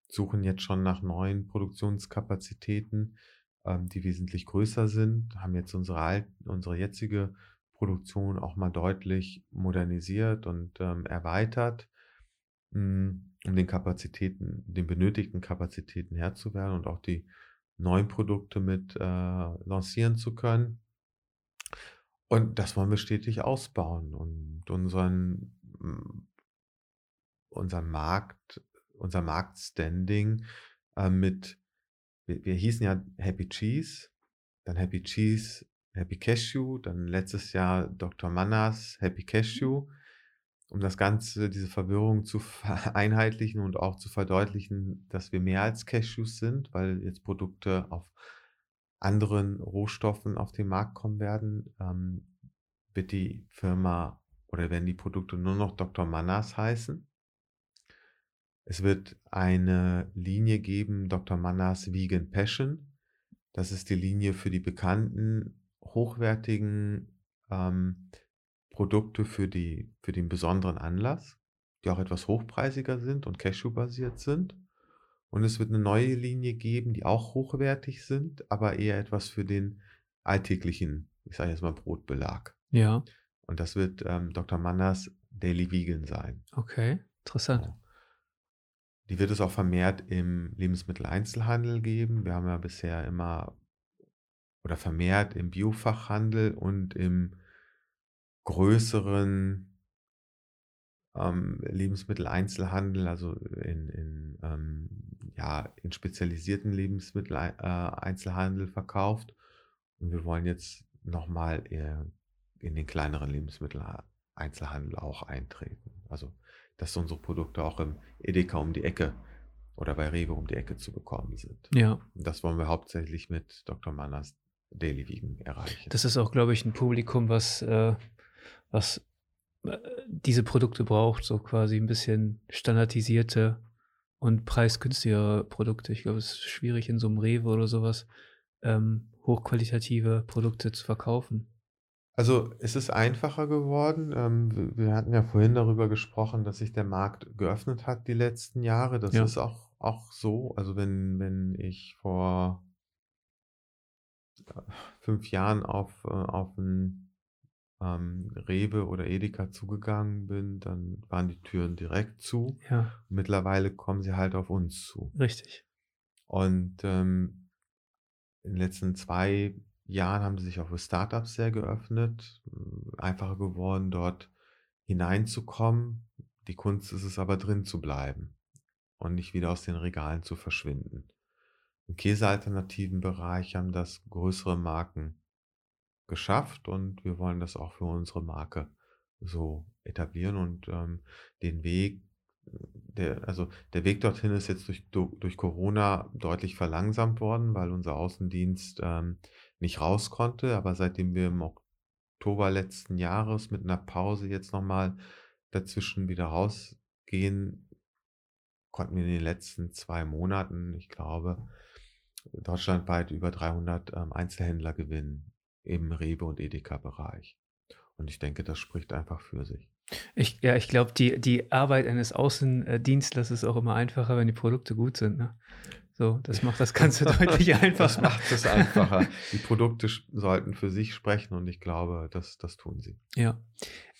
suchen jetzt schon nach neuen Produktionskapazitäten, ähm, die wesentlich größer sind, haben jetzt unsere, alt, unsere jetzige Produktion auch mal deutlich modernisiert und ähm, erweitert, mh, hm, um den Kapazitäten, den benötigten Kapazitäten Herr zu werden und auch die neuen Produkte mit äh, lancieren zu können. Und das wollen wir stetig ausbauen und unseren, hm, unseren Markt unser Marktstanding äh, mit, wir, wir hießen ja Happy Cheese, dann Happy Cheese, Happy Cashew, dann letztes Jahr Dr. Mannas, Happy Cashew, um das Ganze, diese Verwirrung zu [LAUGHS] vereinheitlichen und auch zu verdeutlichen, dass wir mehr als Cashews sind, weil jetzt Produkte auf anderen Rohstoffen auf den Markt kommen werden, ähm, wird die Firma oder werden die Produkte nur noch Dr. Mannas heißen. Es wird eine Linie geben, Dr. Mannas Vegan Passion. Das ist die Linie für die bekannten, hochwertigen ähm, Produkte für, die, für den besonderen Anlass, die auch etwas hochpreisiger sind und Cashew-basiert sind. Und es wird eine neue Linie geben, die auch hochwertig sind, aber eher etwas für den alltäglichen, ich sage jetzt mal Brotbelag. Ja. Und das wird ähm, Dr. Mannas Daily Vegan sein. Okay, interessant. Ja. Die wird es auch vermehrt im Lebensmitteleinzelhandel geben. Wir haben ja bisher immer oder vermehrt im Biofachhandel und im größeren ähm, Lebensmitteleinzelhandel, also in, in, ähm, ja, in spezialisierten Lebensmitteleinzelhandel äh, verkauft. Und wir wollen jetzt nochmal in den kleineren Lebensmitteleinzelhandel auch eintreten. Also dass unsere Produkte auch im Edeka um die Ecke oder bei Rewe um die Ecke zu bekommen sind. Ja. Das wollen wir hauptsächlich mit Dr. Manners Daily Vegan erreichen. Das ist auch, glaube ich, ein Publikum, was, äh, was äh, diese Produkte braucht, so quasi ein bisschen standardisierte und preisgünstigere Produkte. Ich glaube, es ist schwierig in so einem Rewe oder sowas ähm, hochqualitative Produkte zu verkaufen. Also es ist einfacher geworden. Ähm, wir hatten ja vorhin darüber gesprochen, dass sich der Markt geöffnet hat die letzten Jahre. Das Ja. ist auch, auch so. Also wenn, wenn ich vor äh, fünf Jahren auf, äh, auf ein ähm, Rewe oder Edeka zugegangen bin, dann waren die Türen direkt zu. Ja, Mittlerweile kommen sie halt auf uns zu. richtig. Und ähm, in den letzten zwei Jahren haben sie sich auch für Startups sehr geöffnet, äh, einfacher geworden, dort hineinzukommen. Die Kunst ist es aber drin zu bleiben und nicht wieder aus den Regalen zu verschwinden. Im käsealternativen Bereich haben das größere Marken geschafft und wir wollen das auch für unsere Marke so etablieren und ähm, den Weg, der, also der Weg dorthin ist jetzt durch, du- durch Corona deutlich verlangsamt worden, weil unser Außendienst ähm, nicht raus konnte. Aber seitdem wir im Oktober letzten Jahres mit einer Pause jetzt nochmal dazwischen wieder rausgehen, konnten wir in den letzten zwei Monaten, ich glaube, deutschlandweit über 300 ähm, Einzelhändler gewinnen im Rewe- und Edeka-Bereich. Und ich denke, das spricht einfach für sich. Ich, ja, ich glaube, die, die Arbeit eines Außendienstlers ist auch immer einfacher, wenn die Produkte gut sind. Ne? So, das macht das Ganze [LAUGHS] deutlich Das einfacher. macht es einfacher. [LAUGHS] Die Produkte sollten für sich sprechen und ich glaube, das, das tun sie. Ja.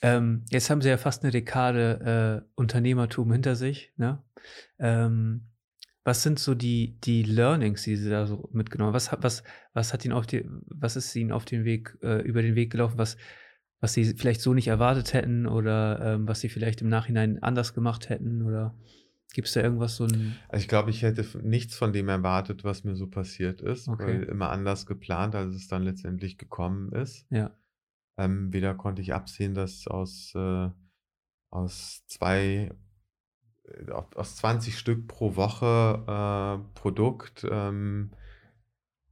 Ähm, jetzt haben Sie ja fast eine Dekade äh, Unternehmertum hinter sich. Ne? Ähm, was sind so die, die Learnings, die Sie da so mitgenommen haben? Was, hat- was, was, hat Ihnen auf die, was ist Ihnen auf den Weg, äh, über den Weg gelaufen, was, was Sie vielleicht so nicht erwartet hätten oder ähm, was Sie vielleicht im Nachhinein anders gemacht hätten? Oder gibt es da irgendwas so ein. Also ich glaube, ich hätte nichts von dem erwartet, was mir so passiert ist, Okay. weil immer anders geplant, als es dann letztendlich gekommen ist. Ja, Ähm, weder konnte ich absehen, dass aus, äh, aus zwei, aus 20 Stück pro Woche äh, Produkt ähm,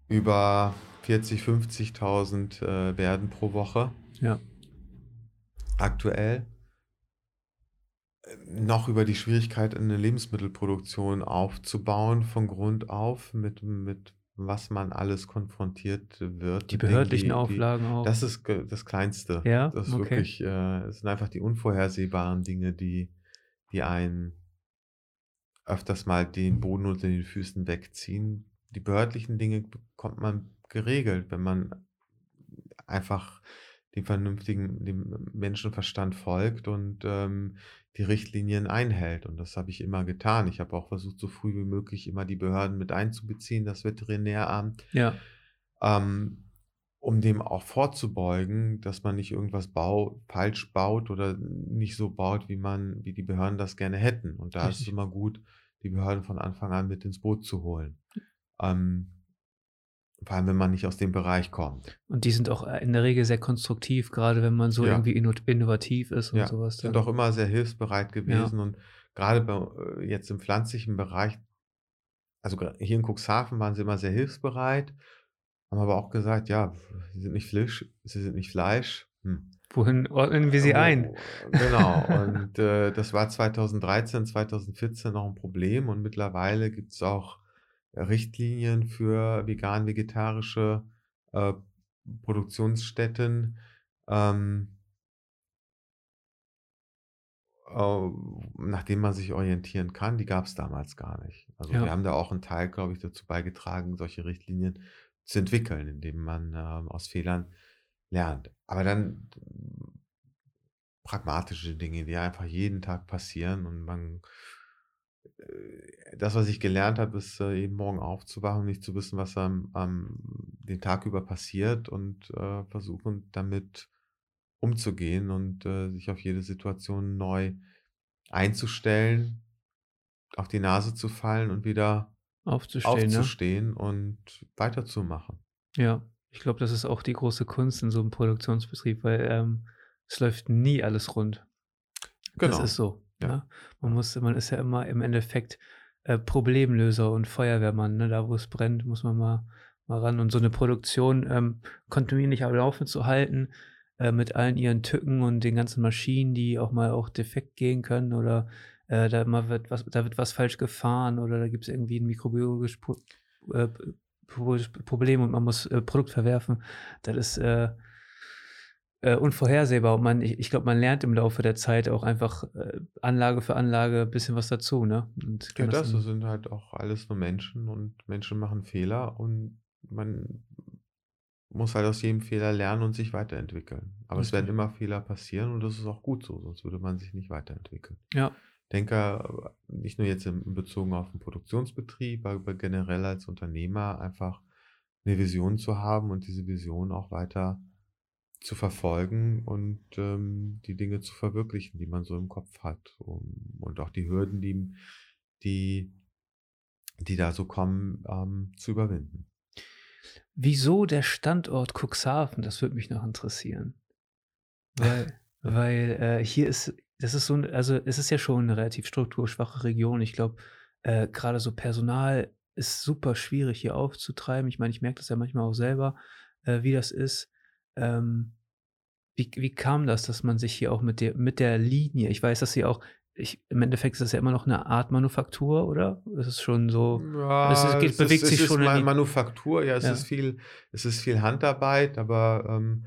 über 40, 50.000 äh, werden pro Woche ja, aktuell. Äh, Noch über die Schwierigkeit, eine Lebensmittelproduktion aufzubauen von Grund auf, mit, mit was man alles konfrontiert wird. die behördlichen die- die- Auflagen auch. Das ist das Kleinste. Ja, Das ist okay. wirklich, äh, es sind einfach die unvorhersehbaren Dinge, die, die einen öfters mal den Boden unter den Füßen wegziehen. Die behördlichen Dinge bekommt man geregelt, wenn man einfach dem vernünftigen, dem Menschenverstand folgt und ähm, die Richtlinien einhält. Und das habe ich immer getan. Ich habe auch versucht, so früh wie möglich immer die Behörden mit einzubeziehen, das Veterinäramt ja, ähm, um dem auch vorzubeugen, dass man nicht irgendwas bau falsch baut oder nicht so baut, wie man, wie die Behörden das gerne hätten. Und da ist es Richtig. immer gut, die Behörden von Anfang an mit ins Boot zu holen. Ähm, vor allem, wenn man nicht aus dem Bereich kommt. Und die sind auch äh, in der Regel sehr konstruktiv, gerade wenn man so Ja. irgendwie inno innovativ ist und Ja, sowas. sind dann. auch immer sehr hilfsbereit gewesen und gerade bei, äh, jetzt im pflanzlichen Bereich, also hier in Cuxhaven waren sie immer sehr hilfsbereit, haben aber auch gesagt, ja, sie sind nicht Fleisch, sie sind nicht Fleisch. Hm. Wohin ordnen wir sie ein? Genau, [LAUGHS] und äh, das war 2013, 2014 noch ein Problem und mittlerweile gibt es auch Richtlinien für vegan-vegetarische äh, Produktionsstätten. Ähm, äh, nach dem man sich orientieren kann, die gab es damals gar nicht. Also Ja. wir haben da auch einen Teil, glaube ich, dazu beigetragen, solche Richtlinien zu entwickeln, indem man ähm, aus Fehlern lernt. Aber dann pragmatische Dinge, die einfach jeden Tag passieren und man äh, das, was ich gelernt habe, ist äh, jeden Morgen aufzuwachen nicht zu wissen, was am, am den Tag über passiert und äh, versuchen damit umzugehen und äh, sich auf jede Situation neu einzustellen, auf die Nase zu fallen und wieder Aufzustehen, ne? aufzustehen und weiterzumachen. Ja, ich glaube, das ist auch die große Kunst in so einem Produktionsbetrieb, weil ähm, es läuft nie alles rund. Genau. Das ist so. Ja. Ne? Man muss, man ist ja immer im Endeffekt äh, Problemlöser und Feuerwehrmann. Ne? Da, wo es brennt, muss man mal, mal ran. Und so eine Produktion ähm, kontinuierlich am Laufen zu halten, äh, mit allen ihren Tücken und den ganzen Maschinen, die auch mal auch defekt gehen können oder äh, da mal wird was, da wird was falsch gefahren oder da gibt es irgendwie ein mikrobiologisches Pro äh, Pro- Problem und man muss äh, Produkt verwerfen. Das ist äh, äh, unvorhersehbar. Und man, ich, ich glaube, man lernt im Laufe der Zeit auch einfach äh, Anlage für Anlage ein bisschen was dazu, ne? Ja, das das, sind halt auch alles nur Menschen und Menschen machen Fehler und man muss halt aus jedem Fehler lernen und sich weiterentwickeln. Aber es werden immer Fehler passieren und das ist auch gut so, sonst würde man sich nicht weiterentwickeln. Ja, denke, äh, nicht nur jetzt im bezogen auf den Produktionsbetrieb, aber generell als Unternehmer einfach eine Vision zu haben und diese Vision auch weiter zu verfolgen und ähm, die Dinge zu verwirklichen, die man so im Kopf hat. Um, und auch die Hürden, die, die, die da so kommen, ähm, zu überwinden. wieso der Standort Cuxhaven? Das würde mich noch interessieren. Weil, [LAUGHS] weil äh, hier ist, das ist so, ein, also es ist ja schon eine relativ strukturschwache Region. Ich glaube, äh, gerade so Personal ist super schwierig hier aufzutreiben. Ich meine, ich merke das ja manchmal auch selber, äh, wie das ist. Ähm, wie, wie kam das, dass man sich hier auch mit der, mit der Linie, ich weiß, dass sie auch, ich, im Endeffekt ist das ja immer noch eine Art Manufaktur, oder? Es ist schon so, es, ist, Ja, geht, es bewegt ist, es sich ist schon in Ma- die, Manufaktur, ja, es ja, ist viel, es ist viel Handarbeit, aber ähm,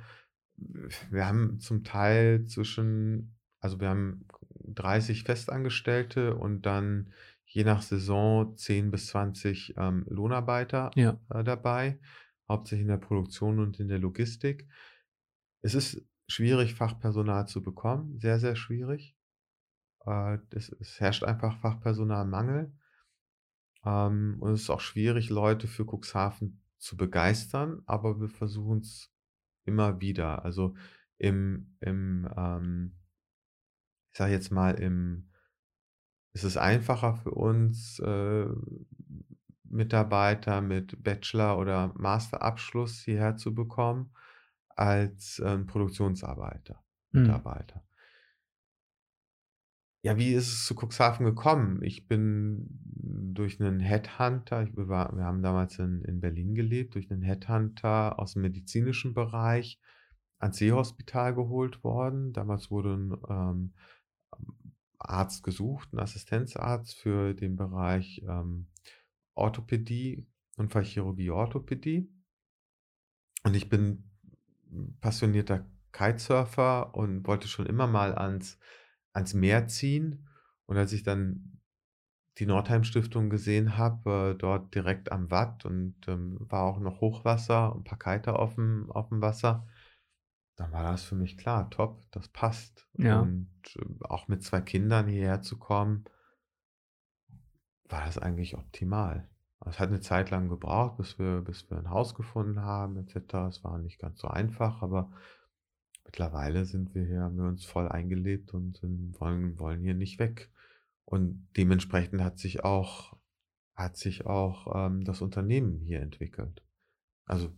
wir haben zum Teil zwischen, also wir haben 30 Festangestellte und dann je nach Saison 10 bis 20 ähm, Lohnarbeiter ja, äh, dabei, hauptsächlich in der Produktion und in der Logistik. Es ist schwierig, Fachpersonal zu bekommen, sehr, sehr schwierig. Äh, es, es herrscht einfach Fachpersonalmangel. Ähm, und es ist auch schwierig, Leute für Cuxhaven zu begeistern, aber wir versuchen es immer wieder. Also im, im ähm, ich sage jetzt mal, im, es ist einfacher für uns, äh, Mitarbeiter mit Bachelor- oder Masterabschluss hierher zu bekommen, als ähm, Produktionsarbeiter, hm, Mitarbeiter. Ja, wie ist es zu Cuxhaven gekommen? Ich bin durch einen Headhunter, ich, wir, war, wir haben damals in, in Berlin gelebt, durch einen Headhunter aus dem medizinischen Bereich ans Seehospital geholt worden. Damals wurde ein ähm, Arzt gesucht, ein Assistenzarzt für den Bereich ähm, Orthopädie, Unfallchirurgie, Orthopädie. Und ich bin passionierter Kitesurfer und wollte schon immer mal ans, ans Meer ziehen. Und als ich dann die Nordheim Stiftung gesehen habe, äh, dort direkt am Watt und ähm, war auch noch Hochwasser und ein paar Kiter auf auf dem Wasser, dann war das für mich klar, top, das passt. ja, Und äh, auch mit zwei Kindern hierher zu kommen, war das eigentlich optimal. Es hat eine Zeit lang gebraucht, bis wir, bis wir ein Haus gefunden haben, etc. Es war nicht ganz so einfach, aber mittlerweile sind wir hier, haben wir uns voll eingelebt und sind, wollen, wollen hier nicht weg. Und dementsprechend hat sich auch, hat sich auch ähm, das Unternehmen hier entwickelt. Also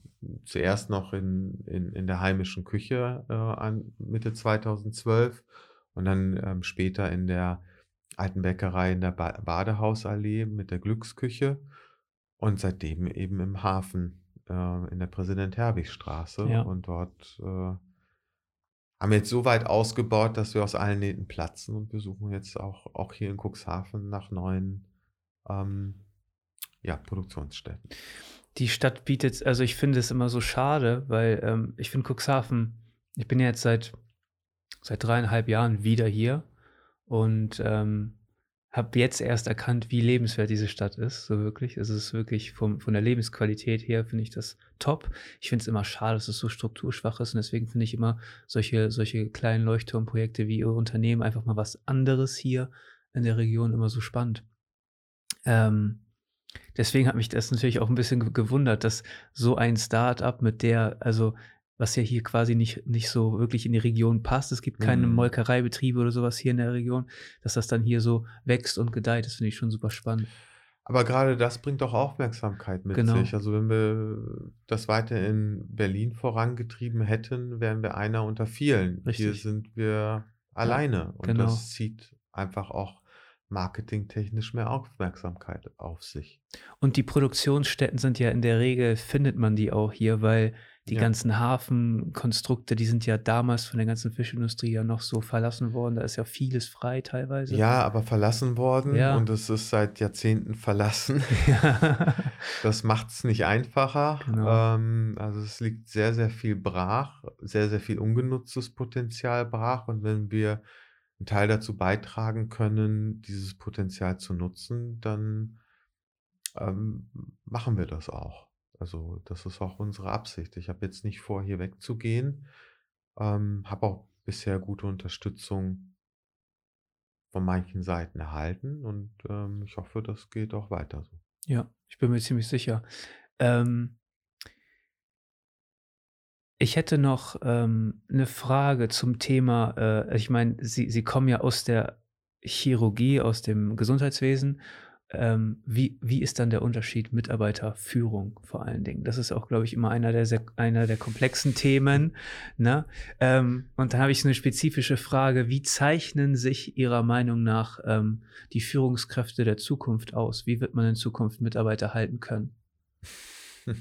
zuerst noch in, in, in der heimischen Küche äh, an Mitte 2012 und dann ähm, später in der alten Bäckerei in der ba Badehausallee mit der Glücksküche und seitdem eben im Hafen äh, in der Präsident-Herwig-Straße ja. und dort äh, haben wir jetzt so weit ausgebaut, dass wir aus allen Nähten platzen und wir suchen jetzt auch, auch hier in Cuxhaven nach neuen ähm, ja, Produktionsstätten. Die Stadt bietet, also ich finde es immer so schade, weil ähm, ich finde Cuxhaven, ich bin ja jetzt seit, seit dreieinhalb Jahren wieder hier und ähm, habe jetzt erst erkannt, wie lebenswert diese Stadt ist, so wirklich. Es ist wirklich vom, von der Lebensqualität her, finde ich das top. Ich finde es immer schade, dass es so strukturschwach ist und deswegen finde ich immer solche, solche kleinen Leuchtturmprojekte wie Ihr Unternehmen einfach mal was anderes hier in der Region immer so spannend. Ähm, deswegen hat mich das natürlich auch ein bisschen ge- gewundert, dass so ein Start-up mit der, also was ja hier quasi nicht, nicht so wirklich in die Region passt, es gibt keine Mhm. Molkereibetriebe oder sowas hier in der Region, dass das dann hier so wächst und gedeiht, das finde ich schon super spannend. Aber gerade das bringt auch Aufmerksamkeit mit Genau. sich. Also wenn wir das weiter in Berlin vorangetrieben hätten, wären wir einer unter vielen. Hier Richtig. sind wir alleine und genau. das zieht einfach auch marketingtechnisch mehr Aufmerksamkeit auf sich. Und die Produktionsstätten sind ja in der Regel, findet man die auch hier, weil die Ja. ganzen Hafenkonstrukte, die sind ja damals von der ganzen Fischindustrie ja noch so verlassen worden. Da ist ja vieles frei teilweise. Ja, aber verlassen worden Ja. und es ist seit Jahrzehnten verlassen. [LAUGHS] Ja. [LAUGHS] Das macht es nicht einfacher. Genau. Ähm, also es liegt sehr, sehr viel brach, sehr, sehr viel ungenutztes Potenzial brach. Und wenn wir einen Teil dazu beitragen können, dieses Potenzial zu nutzen, dann ähm, machen wir das auch. Also das ist auch unsere Absicht. Ich habe jetzt nicht vor, hier wegzugehen. Ähm, habe auch bisher gute Unterstützung von manchen Seiten erhalten und ähm, ich hoffe, das geht auch weiter so. Ja, ich bin mir ziemlich sicher. Ähm, ich hätte noch ähm, eine Frage zum Thema, äh, ich meine, Sie, Sie kommen ja aus der Chirurgie, aus dem Gesundheitswesen. Ähm, wie, wie ist dann der Unterschied Mitarbeiterführung vor allen Dingen? Das ist auch, glaube ich, immer einer der, sehr, einer der komplexen Themen. Ne? Ähm, und dann habe ich so eine spezifische Frage. Wie zeichnen sich Ihrer Meinung nach ähm, die Führungskräfte der Zukunft aus? Wie wird man in Zukunft Mitarbeiter halten können? [LAUGHS]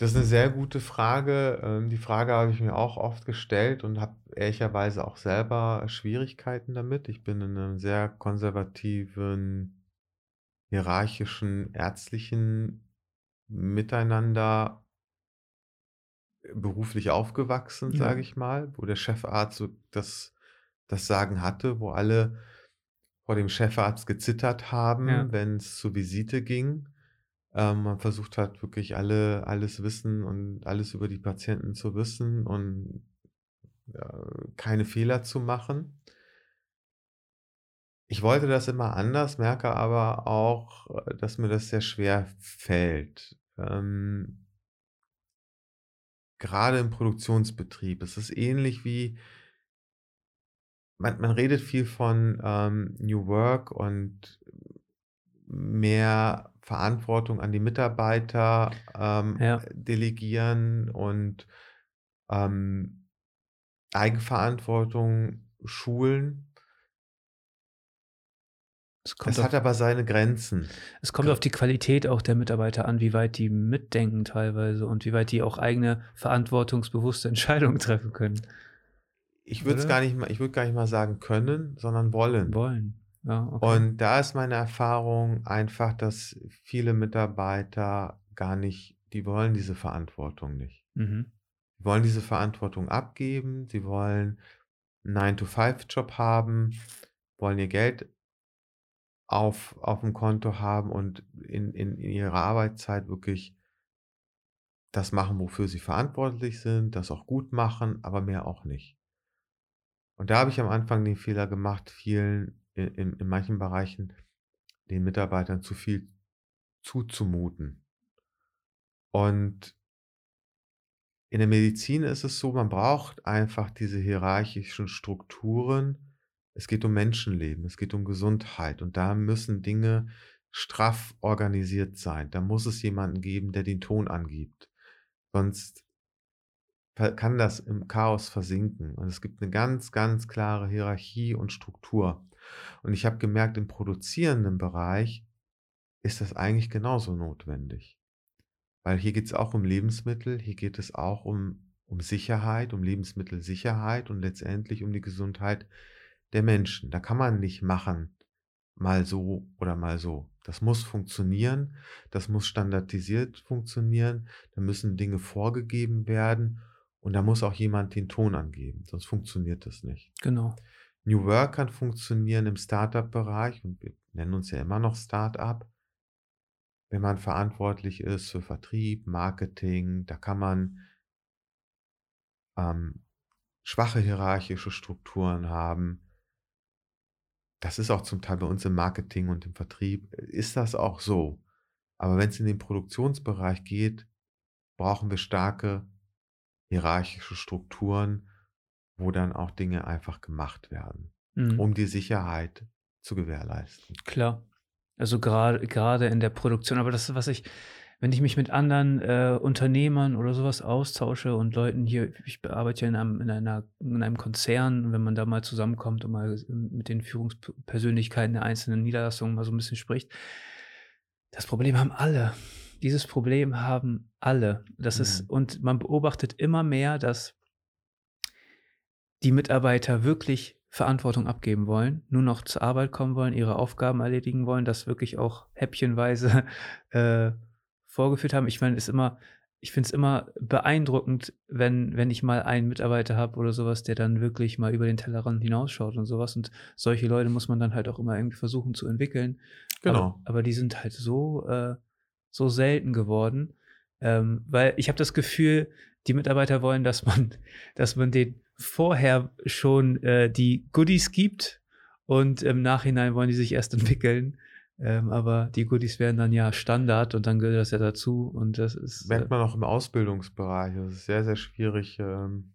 Das ist eine sehr gute Frage. Ähm, Die Frage habe ich mir auch oft gestellt und habe ehrlicherweise auch selber Schwierigkeiten damit. Ich bin in einem sehr konservativen, hierarchischen, ärztlichen Miteinander beruflich aufgewachsen, Ja. sage ich mal, wo der Chefarzt so das, das Sagen hatte, wo alle vor dem Chefarzt gezittert haben, Ja. wenn es zur Visite ging. Ähm, man versucht hat, wirklich alle, alles Wissen und alles über die Patienten zu wissen und äh, keine Fehler zu machen. Ich wollte das immer anders, merke aber auch, äh, dass mir das sehr schwer fällt. Ähm, gerade im Produktionsbetrieb. Es ist ähnlich wie, man, man redet viel von ähm, New Work und mehr Verantwortung an die Mitarbeiter ähm, Ja. delegieren und ähm, Eigenverantwortung schulen. Es Das auf, hat aber seine Grenzen. es kommt auf die Qualität auch der Mitarbeiter an, wie weit die mitdenken teilweise und wie weit die auch eigene verantwortungsbewusste Entscheidungen [LAUGHS] treffen können. Ich würde gar nicht mal, ich würde gar nicht mal sagen können, sondern wollen. Wollen. Ja, okay. Und da ist meine Erfahrung einfach, dass viele Mitarbeiter gar nicht, die wollen diese Verantwortung nicht. mhm. Die wollen diese Verantwortung abgeben, sie wollen einen 9-to-5-Job haben, wollen ihr Geld auf, auf dem Konto haben und in, in, in ihrer Arbeitszeit wirklich das machen, wofür sie verantwortlich sind, das auch gut machen, aber mehr auch nicht. Und da habe ich am Anfang den Fehler gemacht, vielen in, in, manchen Bereichen den Mitarbeitern zu viel zuzumuten. Und in der Medizin ist es so, man braucht einfach diese hierarchischen Strukturen. Es geht um Menschenleben, es geht um Gesundheit und da müssen Dinge straff organisiert sein. Da muss es jemanden geben, der den Ton angibt. Sonst kann das im Chaos versinken. Und es gibt eine ganz, ganz klare Hierarchie und Struktur. Und ich habe gemerkt, im produzierenden Bereich ist das eigentlich genauso notwendig. Weil hier geht es auch um Lebensmittel, hier geht es auch um, um Sicherheit, um Lebensmittelsicherheit und letztendlich um die Gesundheit der Menschen. Da kann man nicht machen, mal so oder mal so. Das muss funktionieren, das muss standardisiert funktionieren, da müssen Dinge vorgegeben werden und da muss auch jemand den Ton angeben, sonst funktioniert das nicht. Genau. New Work kann funktionieren im Startup-Bereich und wir nennen uns ja immer noch Startup. Wenn man verantwortlich ist für Vertrieb, Marketing, da kann man ähm, schwache hierarchische Strukturen haben. Das ist auch zum Teil bei uns im Marketing und im Vertrieb, ist das auch so. Aber wenn es in den Produktionsbereich geht, brauchen wir starke hierarchische Strukturen, wo dann auch Dinge einfach gemacht werden, Mhm. um die Sicherheit zu gewährleisten. Klar. Also gerade gerade in der Produktion, aber das ist, was ich, wenn ich mich mit anderen äh, Unternehmern oder sowas austausche und Leuten hier, ich arbeite ja in einem, in, einer, in einem Konzern, wenn man da mal zusammenkommt und mal mit den Führungspersönlichkeiten der einzelnen Niederlassungen mal so ein bisschen spricht, das Problem haben alle. Dieses Problem haben alle. Das mhm. ist, und man beobachtet immer mehr, dass die Mitarbeiter wirklich Verantwortung abgeben wollen, nur noch zur Arbeit kommen wollen, ihre Aufgaben erledigen wollen, das wirklich auch häppchenweise [LAUGHS] äh, vorgeführt haben. Ich meine, ist immer, ich finde es immer beeindruckend, wenn, wenn ich mal einen Mitarbeiter habe oder sowas, der dann wirklich mal über den Tellerrand hinausschaut und sowas. Und solche Leute muss man dann halt auch immer irgendwie versuchen zu entwickeln. Genau. Aber, aber die sind halt so, äh, so selten geworden. Ähm, weil ich habe das Gefühl, die Mitarbeiter wollen, dass man, [LAUGHS] dass man den vorher schon äh, die Goodies gibt und im Nachhinein wollen die sich erst [LAUGHS] entwickeln. Ähm, aber die Goodies werden dann ja Standard und dann gehört das ja dazu. Und das ist. Merkt äh man auch im Ausbildungsbereich. Es ist sehr, sehr schwierig ähm,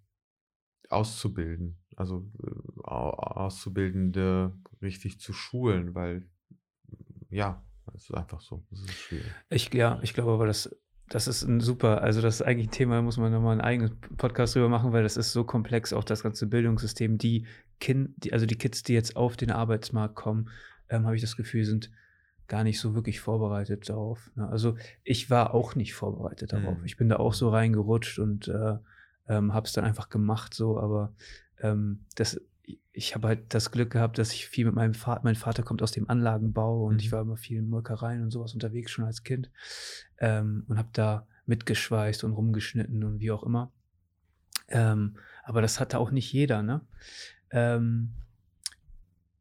auszubilden. Also äh, Auszubildende richtig zu schulen, weil ja, es ist einfach so. Es ist schwierig. Ich, ja, ich glaube aber, das, das ist ein super, also das ist eigentlich ein Thema, da muss man nochmal einen eigenen Podcast drüber machen, weil das ist so komplex, auch das ganze Bildungssystem. Die Kind, die, also die Kids, die jetzt auf den Arbeitsmarkt kommen, ähm, habe ich das Gefühl, sind gar nicht so wirklich vorbereitet darauf. Ne? Also ich war auch nicht vorbereitet darauf. Mhm. Ich bin da auch so reingerutscht und äh, ähm, habe es dann einfach gemacht so, aber ähm, das, ich habe halt das Glück gehabt, dass ich viel mit meinem Vater, mein Vater kommt aus dem Anlagenbau und mhm. ich war immer viel in Molkereien und sowas unterwegs schon als Kind ähm, und habe da mitgeschweißt und rumgeschnitten und wie auch immer. Ähm, aber das hatte auch nicht jeder, ne? Ähm,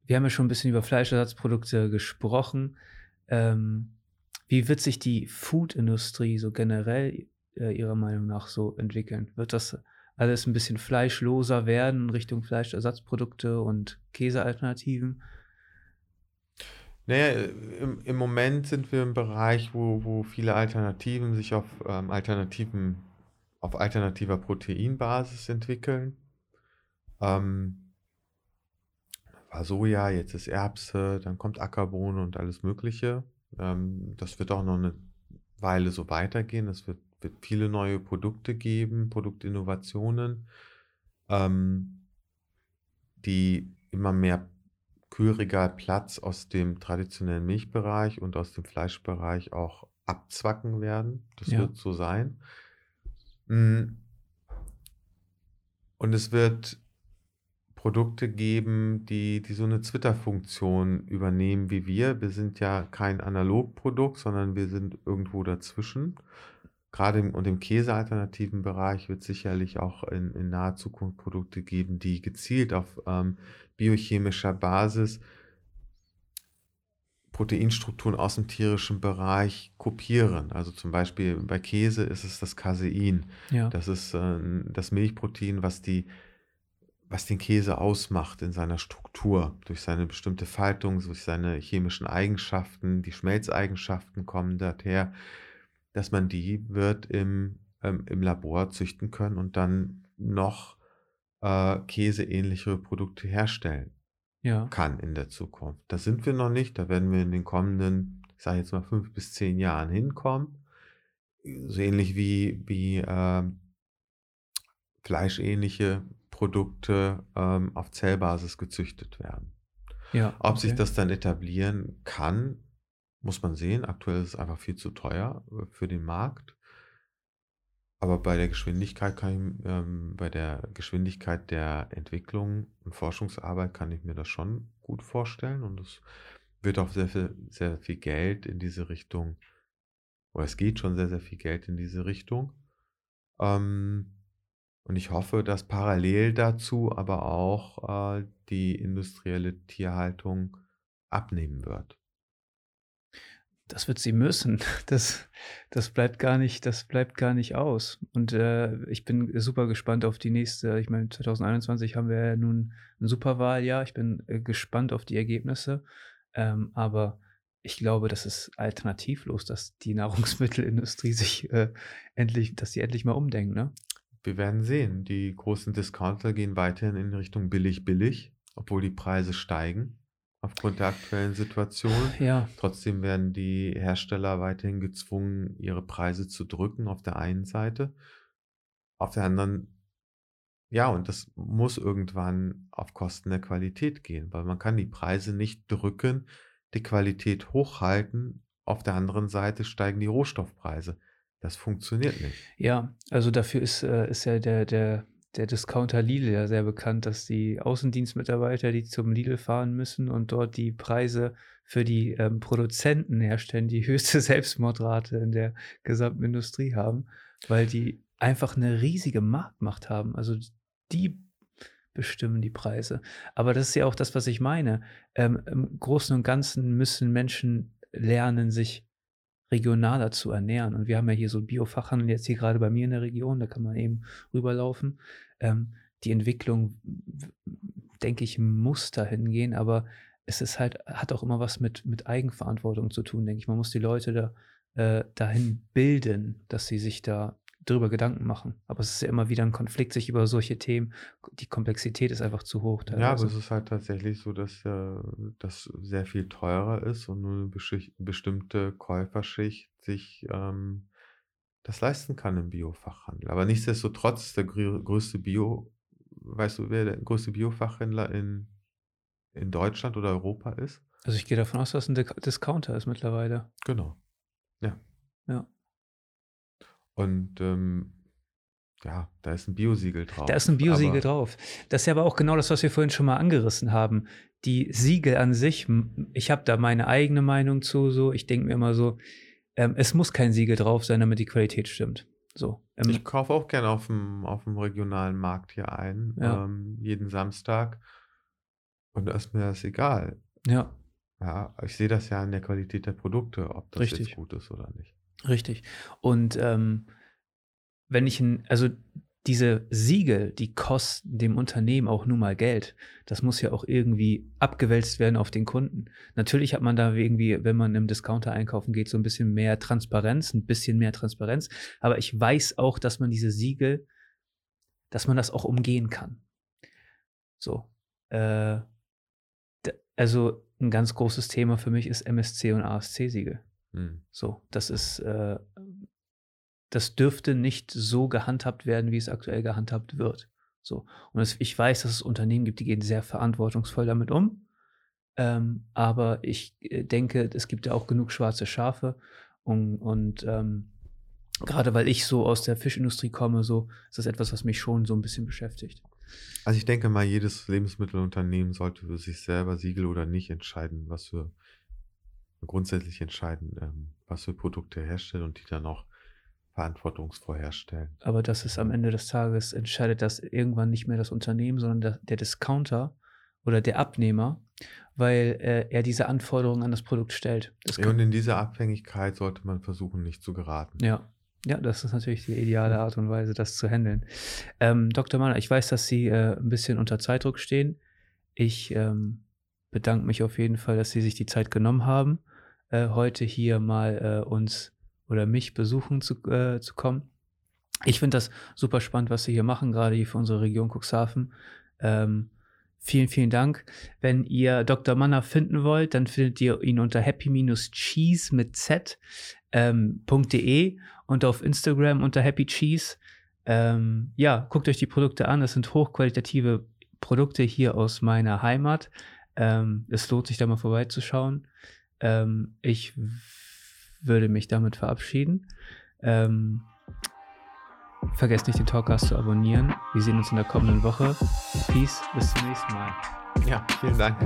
wir haben ja schon ein bisschen über Fleischersatzprodukte gesprochen. Ähm, wie wird sich die Food-Industrie so generell äh, Ihrer Meinung nach so entwickeln? Wird das alles ein bisschen fleischloser werden Richtung Fleischersatzprodukte und Käsealternativen? Naja, im, im Moment sind wir im Bereich, wo, wo viele Alternativen sich auf ähm, Alternativen, auf alternativer Proteinbasis entwickeln. Ähm, war Soja, jetzt ist Erbse, dann kommt Ackerbohne und alles Mögliche. Ähm, das wird auch noch eine Weile so weitergehen. Es wird, wird viele neue Produkte geben, Produktinnovationen, ähm, die immer mehr Kühlregalplatz aus dem traditionellen Milchbereich und aus dem Fleischbereich auch abzwacken werden. Das ja. wird so sein. Mm. Und es wird Produkte geben, die, die so eine Twitter-Funktion übernehmen wie wir. Wir sind ja kein Analogprodukt, sondern wir sind irgendwo dazwischen. Gerade im, und im Käsealternativen Bereich wird es sicherlich auch in, in naher Zukunft Produkte geben, die gezielt auf ähm, biochemischer Basis Proteinstrukturen aus dem tierischen Bereich kopieren. Also zum Beispiel bei Käse ist es das Casein. Ja. Das ist äh, das Milchprotein, was die was den Käse ausmacht in seiner Struktur, durch seine bestimmte Faltung, durch seine chemischen Eigenschaften, die Schmelzeigenschaften kommen daher, dass man die wird im, ähm, im Labor züchten können und dann noch äh, käseähnliche Produkte herstellen ja. kann in der Zukunft. Da sind wir noch nicht, da werden wir in den kommenden, ich sage jetzt mal fünf bis zehn Jahren hinkommen. So ähnlich wie, wie äh, fleischähnliche Produkte ähm, auf Zellbasis gezüchtet werden. Ja, Ob sich das dann etablieren kann, muss man sehen. Aktuell ist es einfach viel zu teuer äh, für den Markt. Aber bei der Geschwindigkeit kann ich, ähm, bei der Geschwindigkeit der Entwicklung und Forschungsarbeit kann ich mir das schon gut vorstellen. Und es wird auch sehr viel, sehr viel Geld in diese Richtung, oder es geht schon sehr, sehr viel Geld in diese Richtung. Ähm, und ich hoffe, dass parallel dazu aber auch äh, die industrielle Tierhaltung abnehmen wird. Das wird sie müssen. [LAUGHS] Das, das bleibt gar nicht, das bleibt gar nicht aus. Und äh, ich bin super gespannt auf die nächste. Ich meine, 2021 haben wir ja nun ein Superwahljahr. Ich bin äh, gespannt auf die Ergebnisse. Ähm, aber ich glaube, das ist alternativlos, dass die [LAUGHS] Nahrungsmittelindustrie sich äh, endlich, dass sie endlich mal umdenken. Ne? Wir werden sehen. Die großen Discounter gehen weiterhin in Richtung billig, billig, obwohl die Preise steigen. Aufgrund der aktuellen Situation. Ja. Trotzdem werden die Hersteller weiterhin gezwungen, ihre Preise zu drücken auf der einen Seite. Auf der anderen, ja, und das muss irgendwann auf Kosten der Qualität gehen, weil man kann die Preise nicht drücken, die Qualität hochhalten. Auf der anderen Seite steigen die Rohstoffpreise. Das funktioniert nicht. Ja, also dafür ist, äh, ist ja der, der, der Discounter Lidl ja sehr bekannt, dass die Außendienstmitarbeiter, die zum Lidl fahren müssen und dort die Preise für die ähm, Produzenten herstellen, die höchste [LAUGHS] Selbstmordrate in der gesamten Industrie haben, weil die einfach eine riesige Marktmacht haben. Also die bestimmen die Preise. Aber das ist ja auch das, was ich meine. Ähm, Im Großen und Ganzen müssen Menschen lernen, sich regionaler zu ernähren. Und wir haben ja hier so Biofachhandel jetzt hier gerade bei mir in der Region, da kann man eben rüberlaufen. Ähm, die Entwicklung, denke ich, muss dahin gehen, aber es ist halt, hat auch immer was mit, mit Eigenverantwortung zu tun, denke ich. Man muss die Leute da äh, dahin bilden, dass sie sich da darüber Gedanken machen. Aber es ist ja immer wieder ein Konflikt, sich über solche Themen, die Komplexität ist einfach zu hoch. Ja, aber es ist halt tatsächlich so, dass äh, das sehr viel teurer ist und nur eine bestimmte Käuferschicht sich ähm, das leisten kann im Biofachhandel. Aber nichtsdestotrotz der größte Bio, weißt du, wer der größte Biofachhändler in, in Deutschland oder Europa ist? Also ich gehe davon aus, dass es ein Discounter ist mittlerweile. Genau. Ja. Ja. Und ähm, ja, da ist ein Biosiegel drauf. Da ist ein Biosiegel drauf. Das ist ja aber auch genau das, was wir vorhin schon mal angerissen haben. Die Siegel an sich, ich habe da meine eigene Meinung zu, so. Ich denke mir immer so, ähm, es muss kein Siegel drauf sein, damit die Qualität stimmt. So. Ähm, ich kaufe auch gerne auf dem, auf dem regionalen Markt hier ein, ja. ähm, jeden Samstag. Und da ist mir das egal. Ja. Ja, ich sehe das ja an der Qualität der Produkte, ob das Richtig. jetzt gut ist oder nicht. Richtig. Und ähm, wenn ich ein, also diese Siegel, die kosten dem Unternehmen auch nun mal Geld. Das muss ja auch irgendwie abgewälzt werden auf den Kunden. Natürlich hat man da irgendwie, wenn man im Discounter einkaufen geht, so ein bisschen mehr Transparenz, ein bisschen mehr Transparenz. Aber ich weiß auch, dass man diese Siegel, dass man das auch umgehen kann. So. Äh, also ein ganz großes Thema für mich ist MSC und ASC-Siegel. Hm. So, das ist, äh, das dürfte nicht so gehandhabt werden, wie es aktuell gehandhabt wird. So. Und es, ich weiß, dass es Unternehmen gibt, die gehen sehr verantwortungsvoll damit um. Ähm, aber ich äh, denke, es gibt ja auch genug schwarze Schafe. Und, und ähm, gerade weil ich so aus der Fischindustrie komme, so ist das etwas, was mich schon so ein bisschen beschäftigt. Also ich denke mal, jedes Lebensmittelunternehmen sollte für sich selber Siegel oder nicht entscheiden, was für grundsätzlich entscheiden, ähm, was für Produkte er herstellt und die dann auch verantwortungsvoll herstellen. Aber das ist am Ende des Tages, entscheidet das irgendwann nicht mehr das Unternehmen, sondern der, der Discounter oder der Abnehmer, weil äh, er diese Anforderungen an das Produkt stellt. Das ja, und in dieser Abhängigkeit sollte man versuchen, nicht zu geraten. Ja. Ja, das ist natürlich die ideale Art und Weise, das zu handeln. Ähm, Dr. Mann, ich weiß, dass Sie äh, ein bisschen unter Zeitdruck stehen. Ich ähm, bedanke mich auf jeden Fall, dass Sie sich die Zeit genommen haben äh, heute hier mal äh, uns oder mich besuchen zu, äh, zu kommen. Ich finde das super spannend, was Sie hier machen, gerade hier für unsere Region Cuxhaven. Ähm, vielen, vielen Dank. Wenn ihr Dr. Manner finden wollt, dann findet ihr ihn unter happy-cheese mit z.de ähm, und auf Instagram unter happy cheese. Ähm, ja, guckt euch die Produkte an. Das sind hochqualitative Produkte hier aus meiner Heimat. Ähm, es lohnt sich da mal vorbeizuschauen. Ähm, ich würde mich damit verabschieden. Ähm, vergesst nicht, den Talkcast zu abonnieren. Wir sehen uns in der kommenden Woche. Peace, bis zum nächsten Mal. Ja, vielen Dank.